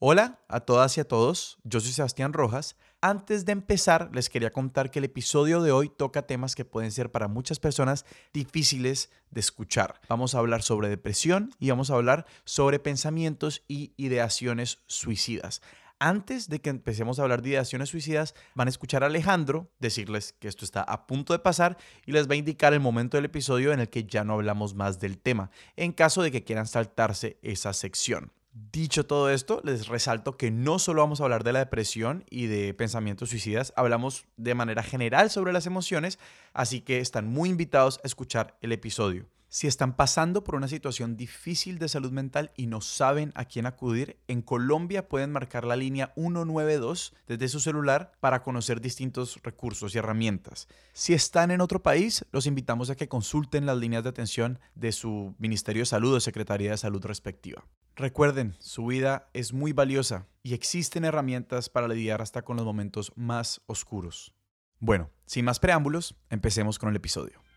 Hola a todas y a todos, yo soy Sebastián Rojas. Antes de empezar, les quería contar que el episodio de hoy toca temas que pueden ser para muchas personas difíciles de escuchar. Vamos a hablar sobre depresión y vamos a hablar sobre pensamientos y ideaciones suicidas. Antes de que empecemos a hablar de ideaciones suicidas, van a escuchar a Alejandro decirles que esto está a punto de pasar y les va a indicar el momento del episodio en el que ya no hablamos más del tema, en caso de que quieran saltarse esa sección. Dicho todo esto, les resalto que no solo vamos a hablar de la depresión y de pensamientos suicidas, hablamos de manera general sobre las emociones, así que están muy invitados a escuchar el episodio. Si están pasando por una situación difícil de salud mental y no saben a quién acudir, en Colombia pueden marcar la línea 192 desde su celular para conocer distintos recursos y herramientas. Si están en otro país, los invitamos a que consulten las líneas de atención de su Ministerio de Salud o Secretaría de Salud respectiva. Recuerden, su vida es muy valiosa y existen herramientas para lidiar hasta con los momentos más oscuros. Bueno, sin más preámbulos, empecemos con el episodio.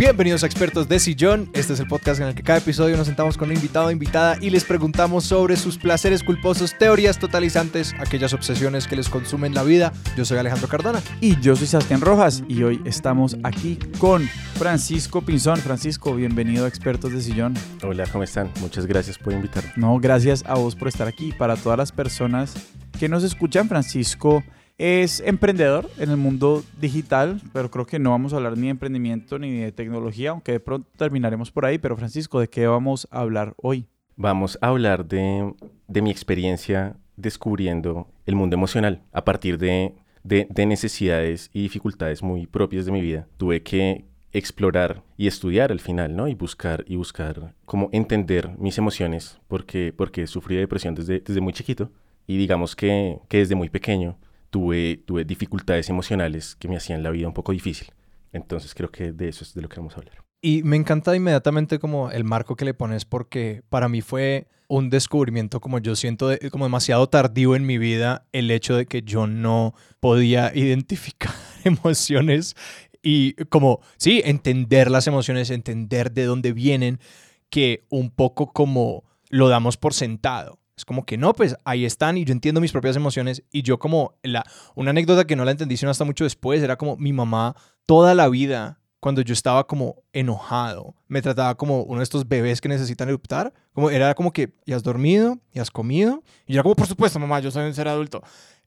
Bienvenidos a Expertos de Sillón. Este es el podcast en el que cada episodio nos sentamos con un invitado o invitada y les preguntamos sobre sus placeres culposos, teorías totalizantes, aquellas obsesiones que les consumen la vida. Yo soy Alejandro Cardona. Y yo soy Sebastián Rojas y hoy estamos aquí con Francisco Pinzón. Francisco, bienvenido a Expertos de Sillón. Hola, ¿cómo están? Muchas gracias por invitarme. No, gracias a vos por estar aquí. Para todas las personas que nos escuchan, Francisco es emprendedor en el mundo digital, pero creo que no vamos a hablar ni de emprendimiento ni de tecnología, aunque de pronto terminaremos por ahí. Pero Francisco, ¿de qué vamos a hablar hoy? Vamos a hablar de, de mi experiencia descubriendo el mundo emocional a partir de, de, de necesidades y dificultades muy propias de mi vida. Tuve que explorar y estudiar al final, ¿no? Y buscar y buscar cómo entender mis emociones porque, porque sufrí de depresión desde, desde muy chiquito y digamos que, que desde muy pequeño tuve, tuve dificultades emocionales que me hacían la vida un poco difícil. Entonces creo que de eso es de lo que vamos a hablar. Y me encanta inmediatamente como el marco que le pones porque para mí fue un descubrimiento como yo siento como demasiado tardío en mi vida el hecho de que yo no podía identificar emociones y como, sí, entender las emociones, entender de dónde vienen, que un poco como lo damos por sentado. Es como que no, pues ahí están y yo entiendo mis propias emociones y yo como la una anécdota que no la entendí sino hasta mucho después era como mi mamá toda la vida cuando yo estaba como enojado, me trataba como uno de estos bebés que necesitan eruptar, como era como que ya has dormido, ya has comido y yo era como por supuesto, mamá, yo soy un ser adulto.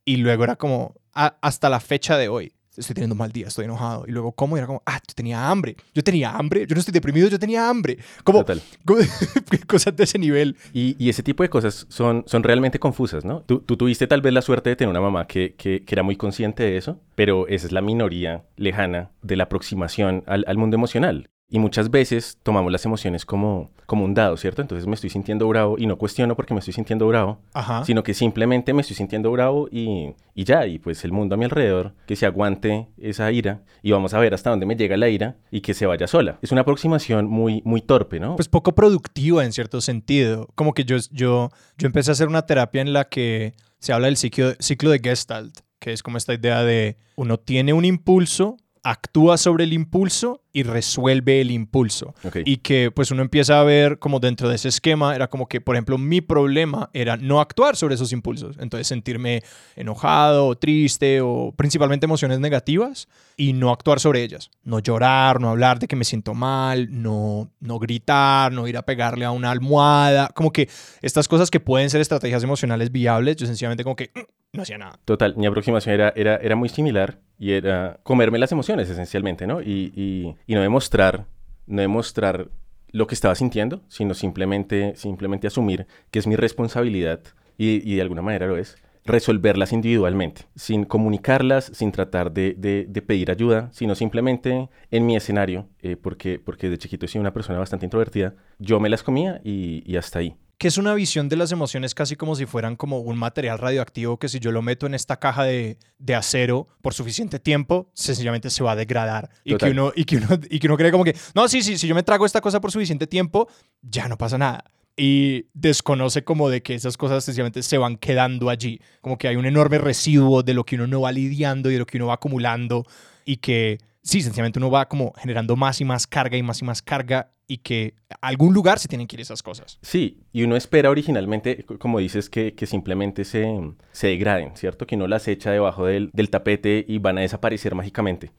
Y luego era como hasta la fecha de hoy estoy teniendo un mal día, estoy enojado. Y luego, ¿cómo? Y era como, ah, yo tenía hambre. Yo tenía hambre. Yo no estoy deprimido, yo tenía hambre. Como, Total. cosas de ese nivel. Y, y, ese tipo de cosas son, son realmente confusas, ¿no? Tú, tú, tuviste tal vez la suerte de tener una mamá que, que, que, era muy consciente de eso, pero esa es la minoría lejana de la aproximación al, al mundo emocional. Y muchas veces tomamos las emociones como, como un dado, ¿cierto? Entonces me estoy sintiendo bravo y no cuestiono porque me estoy sintiendo bravo, Ajá. sino que simplemente me estoy sintiendo bravo y, y, ya, y pues el mundo a mi alrededor, que se aguante esa ira y vamos a ver hasta dónde me llega la ira y que se vaya sola. Es una aproximación muy, muy torpe, ¿no? Pues poco productiva en cierto sentido. Como que yo, yo, yo empecé a hacer una terapia en la que se habla del ciclo, ciclo de Gestalt, que es como esta idea de uno tiene un impulso, actúa sobre el impulso y resuelve el impulso. Okay. Y que pues uno empieza a ver como dentro de ese esquema era como que, por ejemplo, mi problema era no actuar sobre esos impulsos. Entonces sentirme enojado o triste o principalmente emociones negativas y no actuar sobre ellas. No llorar, no hablar de que me siento mal, no, no gritar, no ir a pegarle a una almohada. Como que estas cosas que pueden ser estrategias emocionales viables, yo sencillamente como que no hacía nada. Total, mi aproximación era, era, era muy similar y era comerme las emociones esencialmente, ¿no? Y, y, y no demostrar, no demostrar lo que estaba sintiendo, sino simplemente, simplemente asumir que es mi responsabilidad y, y de alguna manera lo es, resolverlas individualmente, sin comunicarlas, sin tratar de, de, de pedir ayuda, sino simplemente en mi escenario, eh, porque, porque de chiquito soy una persona bastante introvertida, yo me las comía y, y hasta ahí que es una visión de las emociones casi como si fueran como un material radioactivo que si yo lo meto en esta caja de, de acero por suficiente tiempo, sencillamente se va a degradar. Y que, uno, y, que uno, y que uno cree como que, no, sí, sí, si yo me trago esta cosa por suficiente tiempo, ya no pasa nada. Y desconoce como de que esas cosas sencillamente se van quedando allí. Como que hay un enorme residuo de lo que uno no va lidiando y de lo que uno va acumulando y que sí, sencillamente uno va como generando más y más carga y más y más carga y que a algún lugar se tienen que ir esas cosas. Sí, y uno espera originalmente, como dices, que, que simplemente se, se, degraden, ¿cierto? Que uno las echa debajo del, del tapete y van a desaparecer mágicamente.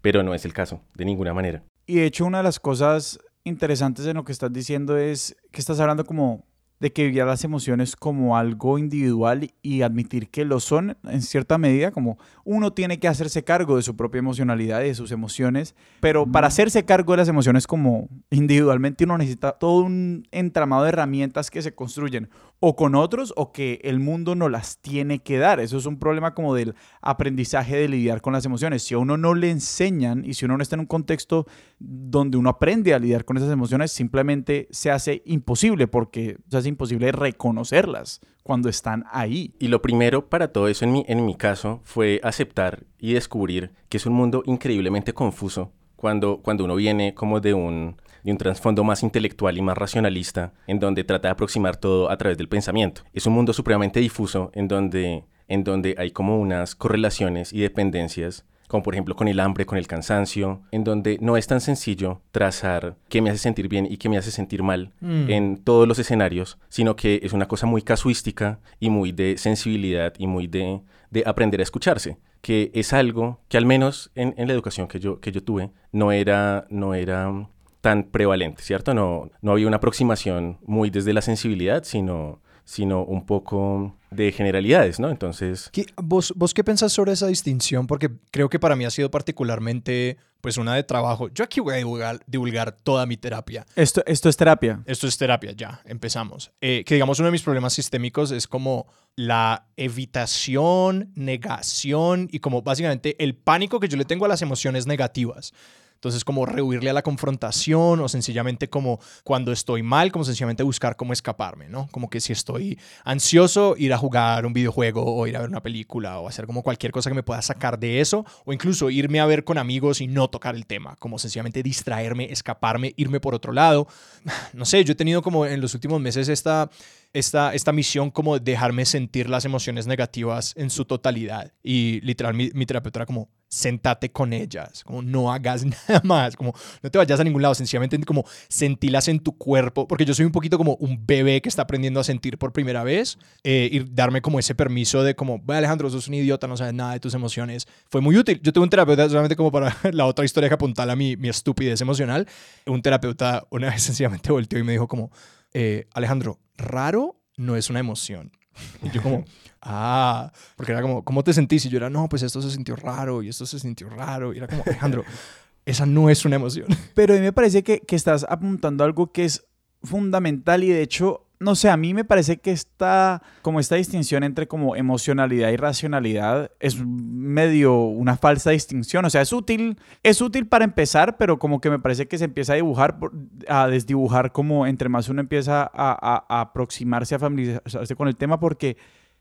Pero no es el caso, de ninguna manera. Y de hecho, una de las cosas interesantes en lo que estás diciendo es que estás hablando como de que vivir las emociones como algo individual y admitir que lo son en cierta medida, como uno tiene que hacerse cargo de su propia emocionalidad y de sus emociones, pero para hacerse cargo de las emociones como individualmente uno necesita todo un entramado de herramientas que se construyen o con otros o que el mundo no las tiene que dar. Eso es un problema como del aprendizaje de lidiar con las emociones. Si a uno no le enseñan y si uno no está en un contexto donde uno aprende a lidiar con esas emociones, simplemente se hace imposible porque se hace imposible reconocerlas cuando están ahí. Y lo primero para todo eso en mi, en mi caso fue aceptar y descubrir que es un mundo increíblemente confuso cuando, cuando uno viene como de un de un trasfondo más intelectual y más racionalista, en donde trata de aproximar todo a través del pensamiento. Es un mundo supremamente difuso en donde, en donde hay como unas correlaciones y dependencias como por ejemplo con el hambre, con el cansancio, en donde no es tan sencillo trazar qué me hace sentir bien y qué me hace sentir mal mm. en todos los escenarios, sino que es una cosa muy casuística y muy de sensibilidad y muy de, de aprender a escucharse, que es algo que al menos en, en, la educación que yo, que yo tuve no era, no era tan prevalente, ¿cierto? No, no había una aproximación muy desde la sensibilidad, sino, sino un poco de generalidades, ¿no? Entonces... vos, ¿Vos qué pensás sobre esa distinción? Porque creo que para mí ha sido particularmente, pues, una de trabajo. Yo aquí voy a divulgar, divulgar toda mi terapia. Esto, esto es terapia. Esto es terapia, ya, empezamos. Eh, que digamos, uno de mis problemas sistémicos es como la evitación, negación y como básicamente el pánico que yo le tengo a las emociones negativas. Entonces, como rehuirle a la confrontación o sencillamente como cuando estoy mal, como sencillamente buscar cómo escaparme, ¿no? Como que si estoy ansioso, ir a jugar un videojuego o ir a ver una película o hacer como cualquier cosa que me pueda sacar de eso o incluso irme a ver con amigos y no tocar el tema, como sencillamente distraerme, escaparme, irme por otro lado. No sé, yo he tenido como en los últimos meses esta esta, esta misión como dejarme sentir las emociones negativas en su totalidad. Y literal, mi, mi terapeuta era como, sentate con ellas, como no hagas nada más, como no te vayas a ningún lado, sencillamente como sentílas en tu cuerpo, porque yo soy un poquito como un bebé que está aprendiendo a sentir por primera vez eh, y darme como ese permiso de como, Alejandro, sos un idiota, no sabes nada de tus emociones, fue muy útil. Yo tuve un terapeuta solamente como para la otra historia que apuntala a mi, mi estupidez emocional, un terapeuta una vez sencillamente volteó y me dijo como, eh, Alejandro, raro no es una emoción. Y yo como, ah, porque era como, ¿cómo te sentís? Y yo era, no, pues esto se sintió raro y esto se sintió raro. Y era como, Alejandro, esa no es una emoción. Pero a mí me parece que, que estás apuntando algo que es fundamental y de hecho no sé, a mí me parece que esta, como esta distinción entre como emocionalidad y racionalidad es medio una falsa distinción. O sea, es útil, es útil para empezar, pero como que me parece que se empieza a dibujar, a desdibujar como entre más uno empieza a, aproximarse, a familiarizarse con el tema, porque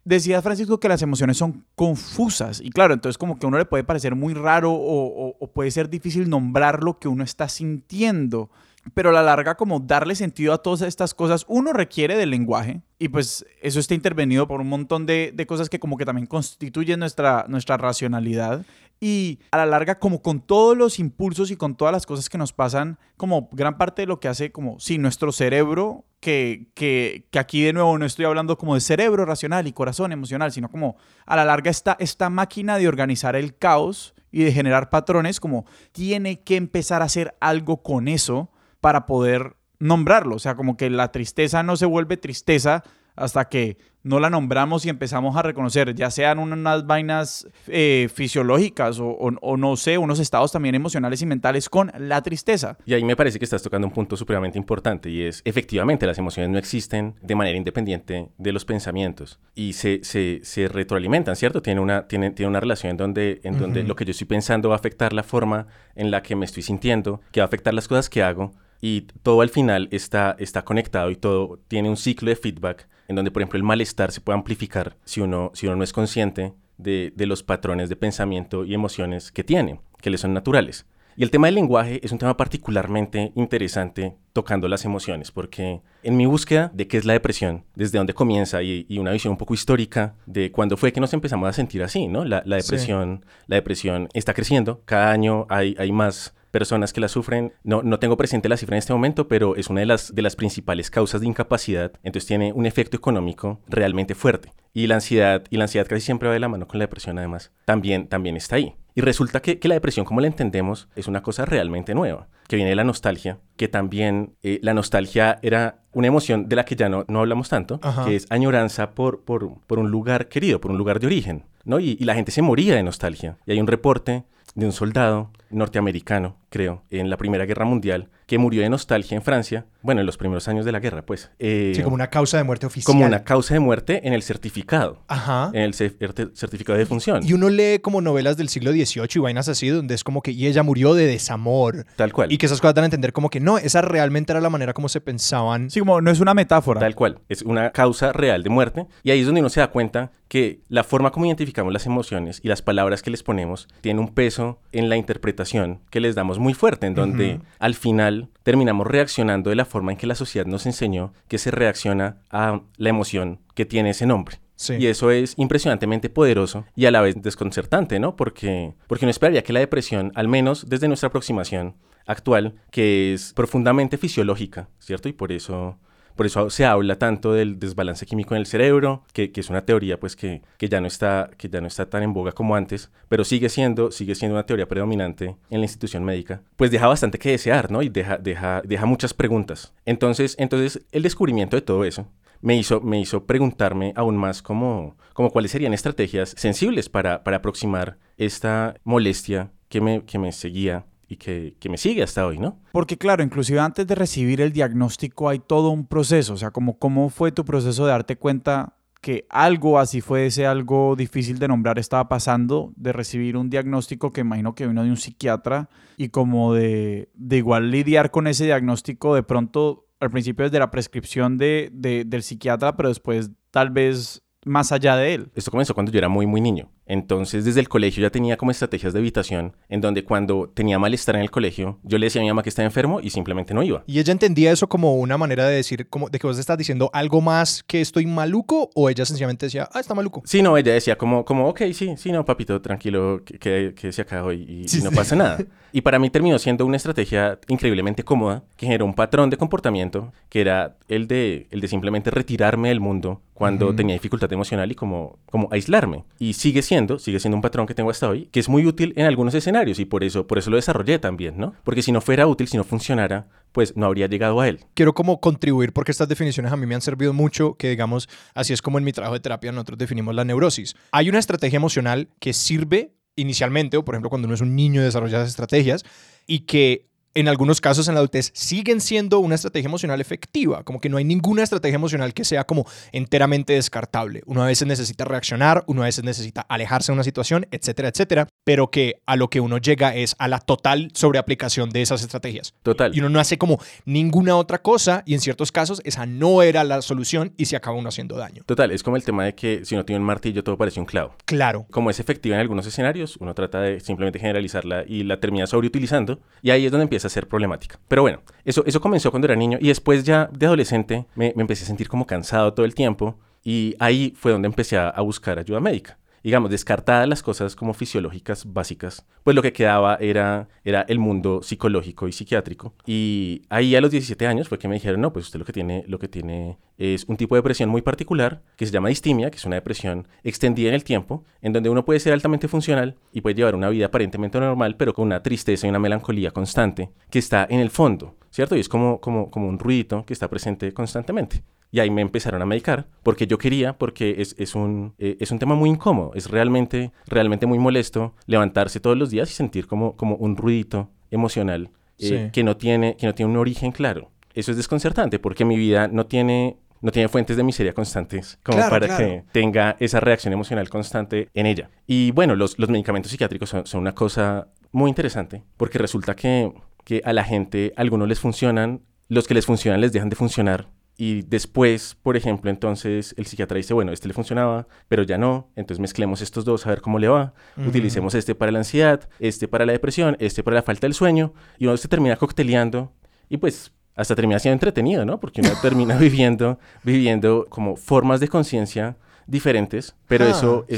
decía Francisco que las emociones son confusas. Y claro, entonces como que a uno le puede parecer muy raro o puede ser difícil nombrar lo que uno está sintiendo pero a la larga como darle sentido a todas estas cosas, uno requiere del lenguaje y pues eso está intervenido por un montón de, de, cosas que como que también constituyen nuestra, nuestra racionalidad y a la larga como con todos los impulsos y con todas las cosas que nos pasan, como gran parte de lo que hace como, sí, nuestro cerebro, que, que, que aquí de nuevo no estoy hablando como de cerebro racional y corazón emocional, sino como a la larga esta, esta máquina de organizar el caos y de generar patrones, como tiene que empezar a hacer algo con eso para poder nombrarlo. O sea, como que la tristeza no se vuelve tristeza hasta que no la nombramos y empezamos a reconocer, ya sean unas vainas eh, fisiológicas o, no sé, unos estados también emocionales y mentales con la tristeza. Y ahí me parece que estás tocando un punto supremamente importante y es, efectivamente, las emociones no existen de manera independiente de los pensamientos y se, se, se retroalimentan, ¿cierto? Tiene una, tiene, tiene una relación en donde, en donde lo que yo estoy pensando va a afectar la forma en la que me estoy sintiendo, que va a afectar las cosas que hago y todo al final está, está conectado y todo tiene un ciclo de feedback en donde, por ejemplo, el malestar se puede amplificar si uno, si uno no es consciente de, de los patrones de pensamiento y emociones que tiene, que le son naturales. Y el tema del lenguaje es un tema particularmente interesante tocando las emociones, porque en mi búsqueda de qué es la depresión, desde dónde comienza y, una visión un poco histórica de cuándo fue que nos empezamos a sentir así, ¿no? La, depresión, la depresión está creciendo, cada año hay, hay más personas que la sufren. No, no tengo presente la cifra en este momento, pero es una de las, de las principales causas de incapacidad. Entonces tiene un efecto económico realmente fuerte. Y la ansiedad, y la ansiedad casi siempre va de la mano con la depresión además, también, también está ahí. Y resulta que, que, la depresión, como la entendemos, es una cosa realmente nueva, que viene de la nostalgia, que también eh, la nostalgia era una emoción de la que ya no, no hablamos tanto, que es añoranza por, por, por, un lugar querido, por un lugar de origen, ¿no? Y, y la gente se moría de nostalgia. Y hay un reporte de un soldado norteamericano, creo, en la Primera Guerra Mundial, que murió de nostalgia en Francia, bueno, en los primeros años de la guerra, pues. Eh, sí, como una causa de muerte oficial. Como una causa de muerte en el certificado. Ajá. En el certificado de defunción. Y uno lee como novelas del siglo XVIII y vainas así, donde es como que, y ella murió de desamor. Tal cual. Y que esas cosas dan a entender como que no, esa realmente era la manera como se pensaban. Sí, como no es una metáfora. Tal cual. Es una causa real de muerte. Y ahí es donde uno se da cuenta que la forma como identificamos las emociones y las palabras que les ponemos tiene un peso en la interpretación que les damos muy fuerte, en donde al final terminamos reaccionando de la forma en que la sociedad nos enseñó que se reacciona a la emoción que tiene ese nombre. Y eso es impresionantemente poderoso y a la vez desconcertante, ¿no? Porque, porque uno esperaría que la depresión, al menos desde nuestra aproximación actual, que es profundamente fisiológica, ¿cierto? Y por eso por eso se habla tanto del desbalance químico en el cerebro, que, es una teoría pues que, ya no está, que ya no está tan en boga como antes, pero sigue siendo, sigue siendo una teoría predominante en la institución médica. Pues deja bastante que desear, ¿no? Y deja, deja, deja muchas preguntas. Entonces, entonces, el descubrimiento de todo eso me hizo, me hizo preguntarme aún más cómo, cómo cuáles serían estrategias sensibles para, para aproximar esta molestia que me, que me seguía y que, me sigue hasta hoy, ¿no? Porque claro, inclusive antes de recibir el diagnóstico hay todo un proceso, o sea, como cómo fue tu proceso de darte cuenta que algo así fue ese algo difícil de nombrar estaba pasando, de recibir un diagnóstico que imagino que vino de un psiquiatra y como de, de igual lidiar con ese diagnóstico de pronto al principio desde la prescripción de, del psiquiatra, pero después tal vez más allá de él. Esto comenzó cuando yo era muy, muy niño. Entonces, desde el colegio ya tenía como estrategias de evitación, en donde cuando tenía malestar en el colegio, yo le decía a mi mamá que estaba enfermo y simplemente no iba. ¿Y ella entendía eso como una manera de decir, como de que vos estás diciendo algo más que estoy maluco? ¿O ella sencillamente decía, ah, está maluco? Sí, no, ella decía como, como ok, sí, sí, no, papito, tranquilo, que, que, se acabó y, y no pasa nada. Y para mí terminó siendo una estrategia increíblemente cómoda, que generó un patrón de comportamiento, que era el de, el de simplemente retirarme del mundo cuando tenía dificultad emocional y como, como aislarme. Y sigue siendo, sigue siendo un patrón que tengo hasta hoy, que es muy útil en algunos escenarios y por eso, por eso lo desarrollé también, ¿no? Porque si no fuera útil, si no funcionara, pues no habría llegado a él. Quiero como contribuir porque estas definiciones a mí me han servido mucho, que digamos, así es como en mi trabajo de terapia nosotros definimos la neurosis. Hay una estrategia emocional que sirve inicialmente, o por ejemplo cuando uno es un niño desarrolla esas estrategias, y que en algunos casos en la adultez siguen siendo una estrategia emocional efectiva, como que no hay ninguna estrategia emocional que sea como enteramente descartable. Uno a veces necesita reaccionar, uno a veces necesita alejarse de una situación, etcétera, etcétera, pero que a lo que uno llega es a la total sobreaplicación de esas estrategias. Total. Y uno no hace como ninguna otra cosa y en ciertos casos esa no era la solución y se acaba uno haciendo daño. Total, es como el tema de que si no tiene un martillo todo parece un clavo. Claro. Como es efectiva en algunos escenarios, uno trata de simplemente generalizarla y la termina sobreutilizando y ahí es donde empieza a ser problemática. Pero bueno, eso, eso comenzó cuando era niño y después ya de adolescente me, empecé a sentir como cansado todo el tiempo y ahí fue donde empecé a buscar ayuda médica digamos, descartadas las cosas como fisiológicas básicas, pues lo que quedaba era, era el mundo psicológico y psiquiátrico. Y ahí a los 17 años fue que me dijeron, no, pues usted lo que tiene, lo que tiene es un tipo de depresión muy particular que se llama distimia, que es una depresión extendida en el tiempo, en donde uno puede ser altamente funcional y puede llevar una vida aparentemente normal, pero con una tristeza y una melancolía constante que está en el fondo, ¿cierto? Y es como, como, como un ruidito que está presente constantemente. Y ahí me empezaron a medicar porque yo quería, porque es, es un, eh, es un tema muy incómodo, es realmente, realmente muy molesto levantarse todos los días y sentir como, como un ruidito emocional eh, que, no tiene, que no tiene un origen claro. Eso es desconcertante porque mi vida no tiene, no tiene fuentes de miseria constantes como para que tenga esa reacción emocional constante en ella. Y bueno, los, los medicamentos psiquiátricos son, son, una cosa muy interesante porque resulta que, que a la gente, algunos les funcionan, los que les funcionan les dejan de funcionar y después, por ejemplo, entonces el psiquiatra dice, bueno, este le funcionaba, pero ya no, entonces mezclemos estos dos a ver cómo le va, utilicemos este para la ansiedad, este para la depresión, este para la falta del sueño, y uno se termina cocteleando y pues hasta termina siendo entretenido, ¿no? Porque uno termina viviendo, viviendo como formas de conciencia diferentes, pero Ah, eso, sí.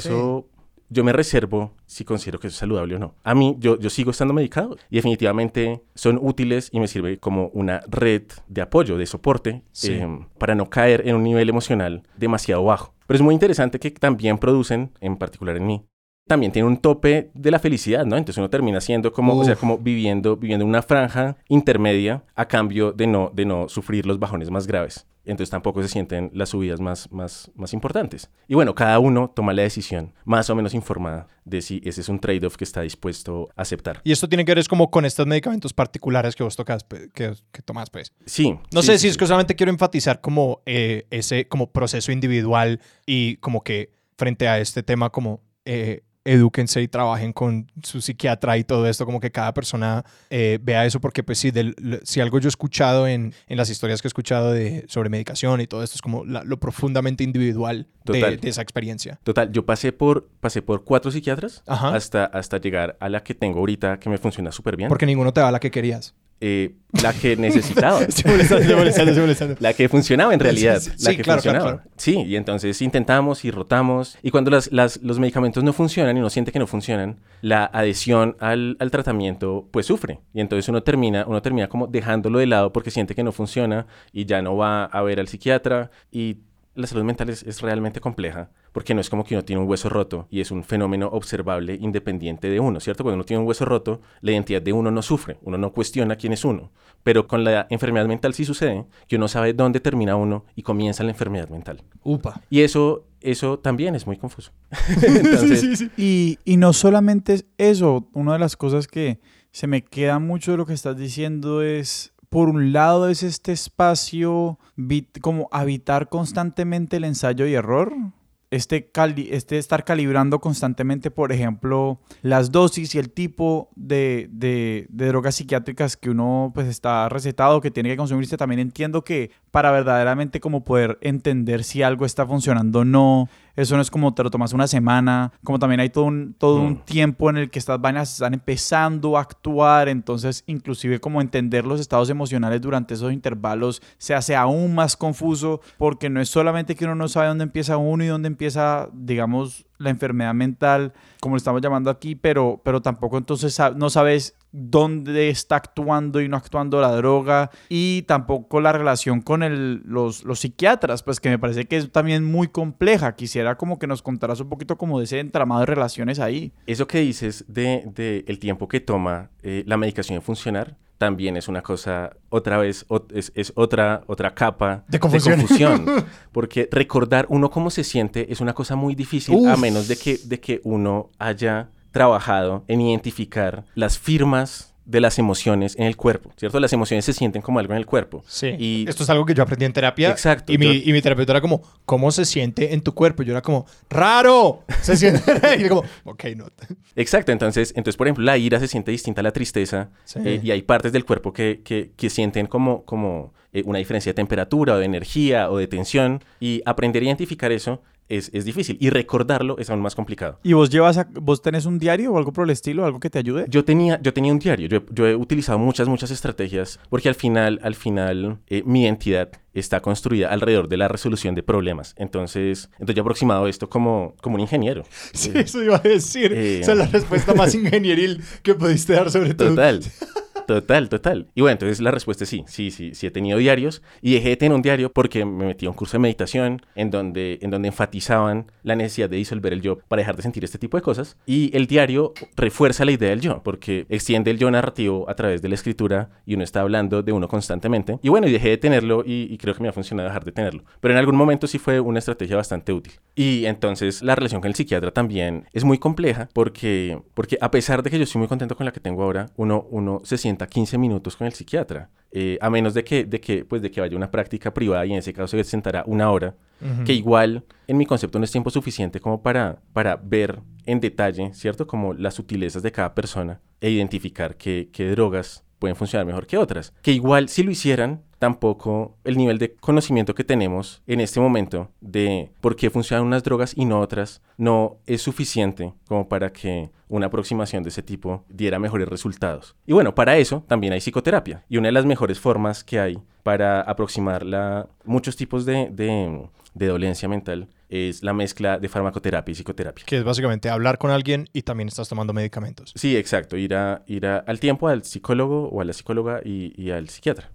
Yo me reservo si considero que eso es saludable o no. A mí, yo, yo sigo estando medicado y definitivamente son útiles y me sirve como una red de apoyo, de soporte, Sí. eh, para no caer en un nivel emocional demasiado bajo. Pero es muy interesante que también producen, en particular en mí, también tiene un tope de la felicidad, ¿no? Entonces uno termina siendo como, o sea, como viviendo, viviendo una franja intermedia a cambio de no, de no sufrir los bajones más graves. Entonces tampoco se sienten las subidas más, más, más importantes. Y bueno, cada uno toma la decisión más o menos informada de si ese es un trade-off que está dispuesto a aceptar. Y esto tiene que ver es como con estos medicamentos particulares que vos tocas, que, que tomas, pues. Sí. No sí, sé sí, si es sí. que solamente quiero enfatizar como eh, ese como proceso individual y como que frente a este tema como eh, edúquense y trabajen con su psiquiatra y todo esto, como que cada persona eh, vea eso, porque pues sí, del- si algo yo he escuchado en, en las historias que he escuchado de, sobre medicación y todo esto, es como la- lo profundamente individual de, esa experiencia. Total, yo pasé por, pasé por cuatro psiquiatras Ajá. hasta, hasta llegar a la que tengo ahorita que me funciona súper bien. Porque ninguno te da la que querías. Eh, la que necesitaba. Estoy molestando, estoy molestando, estoy molestando. La que funcionaba en realidad. Sí, la que claro, claro, funcionaba. claro. Sí, y entonces intentamos y rotamos. Y cuando las, las- los medicamentos no funcionan y uno siente que no funcionan, la adhesión al, al tratamiento pues sufre. Y entonces uno termina, uno termina como dejándolo de lado porque siente que no funciona y ya no va a ver al psiquiatra. Y la salud mental es, es realmente compleja porque no es como que uno tiene un hueso roto y es un fenómeno observable independiente de uno, ¿cierto? Cuando uno tiene un hueso roto, la identidad de uno no sufre, uno no cuestiona quién es uno. Pero con la enfermedad mental sí sucede que uno sabe dónde termina uno y comienza la enfermedad mental. Upa. Y eso, eso también es muy confuso. Entonces, Y, y no solamente es eso, una de las cosas que se me queda mucho de lo que estás diciendo es, por un lado, es este espacio como habitar constantemente el ensayo y error. Este, cali- este estar calibrando constantemente, por ejemplo, las dosis y el tipo de, de- de drogas psiquiátricas que uno pues está recetado, que tiene que consumirse. También entiendo que para verdaderamente como poder entender si algo está funcionando o no, eso no es como te lo tomas una semana, como también hay todo un, todo un Mm. tiempo en el que estas vainas están empezando a actuar, entonces inclusive como entender los estados emocionales durante esos intervalos se hace aún más confuso porque no es solamente que uno no sabe dónde empieza uno y dónde empieza, digamos, la enfermedad mental, como lo estamos llamando aquí, pero, pero tampoco entonces no sabes dónde está actuando y no actuando la droga y tampoco la relación con el, los, psiquiatras, pues que me parece que es también muy compleja. Quisiera como que nos contaras un poquito como de ese entramado de relaciones ahí. eso que dices de, de el tiempo que toma eh, la medicación en funcionar, también es una cosa, otra vez, es, es otra, otra capa De confusión. confusión. Porque recordar uno cómo se siente es una cosa muy difícil, a menos de que, de que uno haya trabajado en identificar las firmas de las emociones en el cuerpo, ¿cierto? Las emociones se sienten como algo en el cuerpo. Sí. Y- Esto es algo que yo aprendí en terapia. Exacto, Y mi, y mi terapeuta era como, ¿cómo se siente en tu cuerpo? Y yo era como, ¡raro! Se siente. y yo como, ok, no. Exacto, entonces, entonces, por ejemplo, la ira se siente distinta a la tristeza Sí. eh, y hay partes del cuerpo que, que, que sienten como, como eh, una diferencia de temperatura o de energía o de tensión y aprender a identificar eso es, es difícil y recordarlo es aún más complicado. ¿Y vos llevas, a- vos tenés un diario o algo por el estilo, algo que te ayude? Yo tenía, yo tenía un diario, yo, yo he utilizado muchas, muchas estrategias porque al final, al final, eh, mi identidad está construida alrededor de la resolución de problemas. Entonces, entonces yo he aproximado esto como, como un ingeniero. Sí, eso iba a decir. Eh, Esa es la respuesta más ingenieril que pudiste dar sobre todo. Total. Total, total. Y bueno, entonces la respuesta es sí, sí, sí, sí he tenido diarios y dejé de tener un diario porque me metí a un curso de meditación en donde, en donde enfatizaban la necesidad de disolver el yo para dejar de sentir este tipo de cosas y el diario refuerza la idea del yo porque extiende el yo narrativo a través de la escritura y uno está hablando de uno constantemente. Y bueno, y dejé de tenerlo y, creo que me ha funcionado dejar de tenerlo. Pero en algún momento sí fue una estrategia bastante útil. Y entonces la relación con el psiquiatra también es muy compleja porque, porque a pesar de que yo estoy muy contento con la que tengo ahora, uno, uno se sienta 15 minutos con el psiquiatra. Eh, a menos de que, de, que, pues, de que vaya a una práctica privada y en ese caso se sentará una hora, que igual en mi concepto no es tiempo suficiente como para, para ver en detalle, ¿cierto? Como las sutilezas de cada persona e identificar qué, qué drogas pueden funcionar mejor que otras. Que igual si lo hicieran, tampoco el nivel de conocimiento que tenemos en este momento de por qué funcionan unas drogas y no otras no es suficiente como para que una aproximación de ese tipo diera mejores resultados. Y bueno, para eso también hay psicoterapia. Y una de las mejores formas que hay para aproximar la, muchos tipos de, de, de dolencia mental es la mezcla de farmacoterapia y psicoterapia. Que es básicamente hablar con alguien y también estás tomando medicamentos. Sí, exacto. Ir, a, ir a, al tiempo al psicólogo o a la psicóloga y, y al psiquiatra.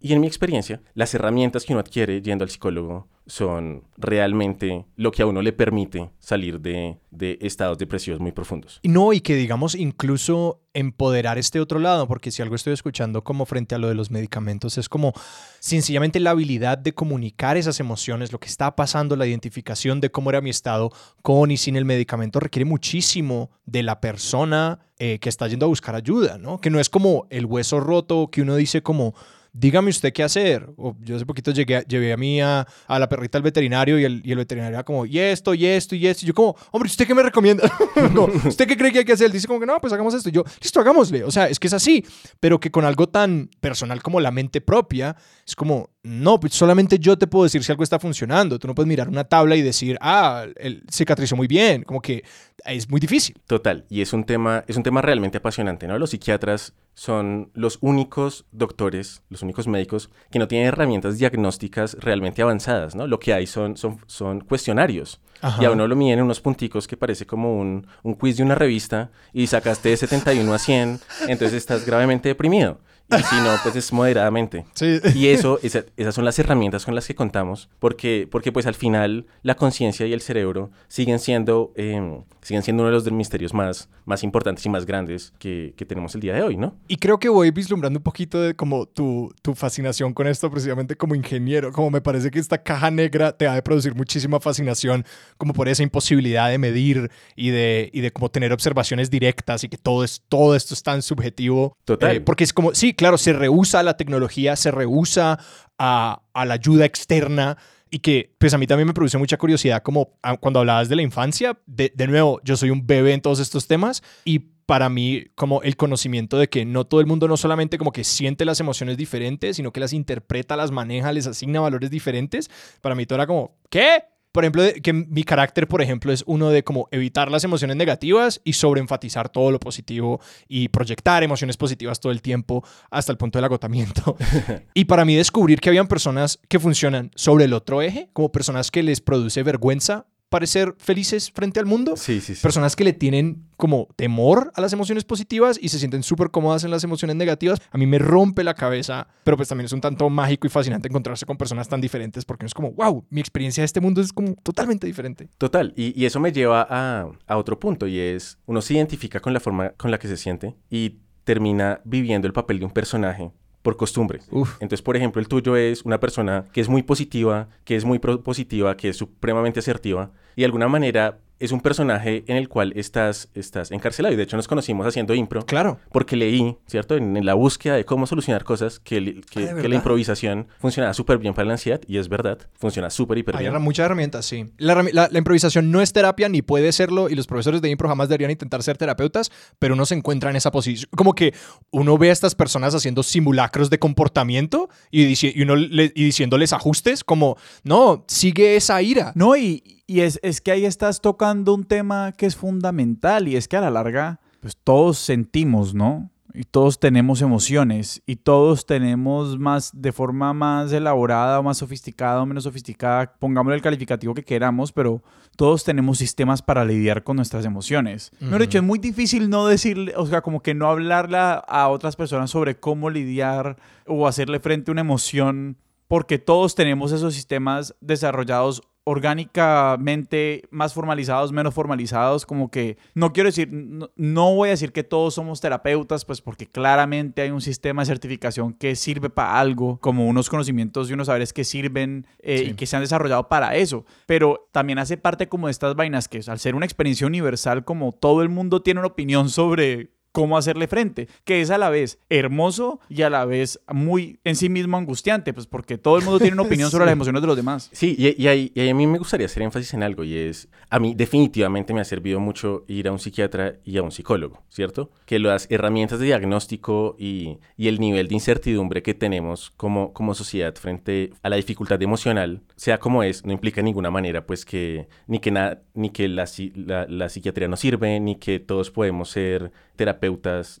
Y en mi experiencia, las herramientas que uno adquiere yendo al psicólogo son realmente lo que a uno le permite salir de, de estados depresivos muy profundos. No, y que digamos incluso empoderar este otro lado, porque si algo estoy escuchando como frente a lo de los medicamentos, es como sencillamente la habilidad de comunicar esas emociones, lo que está pasando, la identificación de cómo era mi estado con y sin el medicamento requiere muchísimo de la persona eh, que está yendo a buscar ayuda, ¿no? Que no es como el hueso roto que uno dice como dígame usted qué hacer. O yo hace poquito llegué, llevé a mí a, la perrita al veterinario y el, y el veterinario era como, y esto, y esto, y esto. Y yo como, hombre, ¿usted qué me recomienda? ¿Usted qué cree que hay que hacer? Él dice como que no, pues hagamos esto. Y yo, listo, hagámosle. O sea, es que es así. Pero que con algo tan personal como la mente propia, es como, no, pues solamente yo te puedo decir si algo está funcionando. Tú no puedes mirar una tabla y decir, ah, él cicatrizó muy bien. Como que es muy difícil. Total, y es un tema, es un tema realmente apasionante, ¿no? Los psiquiatras son los únicos doctores, los únicos médicos que no tienen herramientas diagnósticas realmente avanzadas, ¿no? Lo que hay son, son, son cuestionarios. Ajá. Y a uno lo miden en unos punticos que parece como un, un quiz de una revista y sacaste de 71 a 100, entonces estás gravemente deprimido. Y si no, pues es moderadamente. Sí. Y eso, esa- esas son las herramientas con las que contamos, porque, porque pues al final la conciencia y el cerebro siguen siendo, eh, siguen siendo uno de los misterios más, más importantes y más grandes que, que tenemos el día de hoy, ¿no? Y creo que voy vislumbrando un poquito de como tu, tu fascinación con esto precisamente como ingeniero, como me parece que esta caja negra te ha de producir muchísima fascinación como por esa imposibilidad de medir y de, y de como tener observaciones directas y que todo, es, todo esto es tan subjetivo. Total. Eh, porque es como, sí, claro, se rehúsa la tecnología, se rehúsa a, a la ayuda externa y que pues a mí también me produce mucha curiosidad como ah, cuando hablabas de la infancia, de, de nuevo, yo soy un bebé en todos estos temas y para mí como el conocimiento de que no todo el mundo no solamente como que siente las emociones diferentes, sino que las interpreta, las maneja, les asigna valores diferentes, para mí todo era como, ¿qué? Por ejemplo, que mi carácter, por ejemplo, es uno de como evitar las emociones negativas y sobreenfatizar todo lo positivo y proyectar emociones positivas todo el tiempo hasta el punto del agotamiento. y para mí descubrir que habían personas que funcionan sobre el otro eje, como personas que les produce vergüenza parecer felices frente al mundo, Sí, sí, sí. personas que le tienen como temor a las emociones positivas y se sienten súper cómodas en las emociones negativas, a mí me rompe la cabeza, pero pues también es un tanto mágico y fascinante encontrarse con personas tan diferentes porque es como, wow, mi experiencia de este mundo es como totalmente diferente. Total, y, y eso me lleva a, a otro punto y es, uno se identifica con la forma con la que se siente y termina viviendo el papel de un personaje por costumbre. Uf. Entonces, por ejemplo, el tuyo es una persona que es muy positiva, que es muy propositiva, que es supremamente asertiva y de alguna manera es un personaje en el cual estás, estás encarcelado. Y de hecho nos conocimos haciendo impro Claro. porque leí, ¿cierto? En, en la búsqueda de cómo solucionar cosas, que, Ah, ¿de que la improvisación funcionaba súper bien para la ansiedad y es verdad, funciona súper, hiper Hay bien. herra- muchas herramientas, sí. La, la- la improvisación no es terapia ni puede serlo y los profesores de impro jamás deberían intentar ser terapeutas, pero uno se encuentra en esa posición. Como que uno ve a estas personas haciendo simulacros de comportamiento y, dici- y uno le- y diciéndoles ajustes como, no, sigue esa ira. No, y, y es, es que ahí estás tocando un tema que es fundamental y es que a la larga, pues todos sentimos, ¿no? Y todos tenemos emociones y todos tenemos más, de forma más elaborada o más sofisticada o menos sofisticada, pongámosle el calificativo que queramos, pero todos tenemos sistemas para lidiar con nuestras emociones. Mejor dicho, es muy difícil no decirle, o sea, como que no hablarle a- a otras personas sobre cómo lidiar o hacerle frente a una emoción porque todos tenemos esos sistemas desarrollados orgánicamente, más formalizados, menos formalizados, como que no quiero decir, no, no voy a decir que todos somos terapeutas, pues porque claramente hay un sistema de certificación que sirve para algo, como unos conocimientos y unos saberes que sirven eh, Sí. y que se han desarrollado para eso, pero también hace parte como de estas vainas que al ser una experiencia universal, como todo el mundo tiene una opinión sobre cómo hacerle frente, que es a la vez hermoso y a la vez muy en sí mismo angustiante, pues porque todo el mundo tiene una opinión sobre Sí. las emociones de los demás. Sí, y, y ahí- y a mí me gustaría hacer énfasis en algo y es, a mí definitivamente me ha servido mucho ir a un psiquiatra y a un psicólogo, ¿cierto? Que las herramientas de diagnóstico y, y el nivel de incertidumbre que tenemos como, como sociedad frente a la dificultad emocional, sea como es, no implica en ninguna manera pues que ni que, nada ni que la, la- la psiquiatría no sirve, ni que todos podemos ser terapeutas,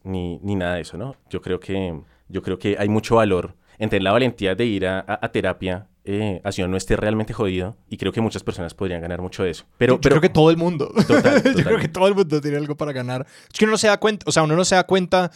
ni, ni nada de eso, ¿no? Yo creo que, yo creo que hay mucho valor en tener la valentía de ir a, a- a terapia, eh, así no esté realmente jodido, y creo que muchas personas podrían ganar mucho de eso. Pero, Yo pero creo que todo el mundo. Total, Yo creo total. que todo el mundo tiene algo para ganar. Es que uno no se da cuenta, o sea, uno no se da cuenta,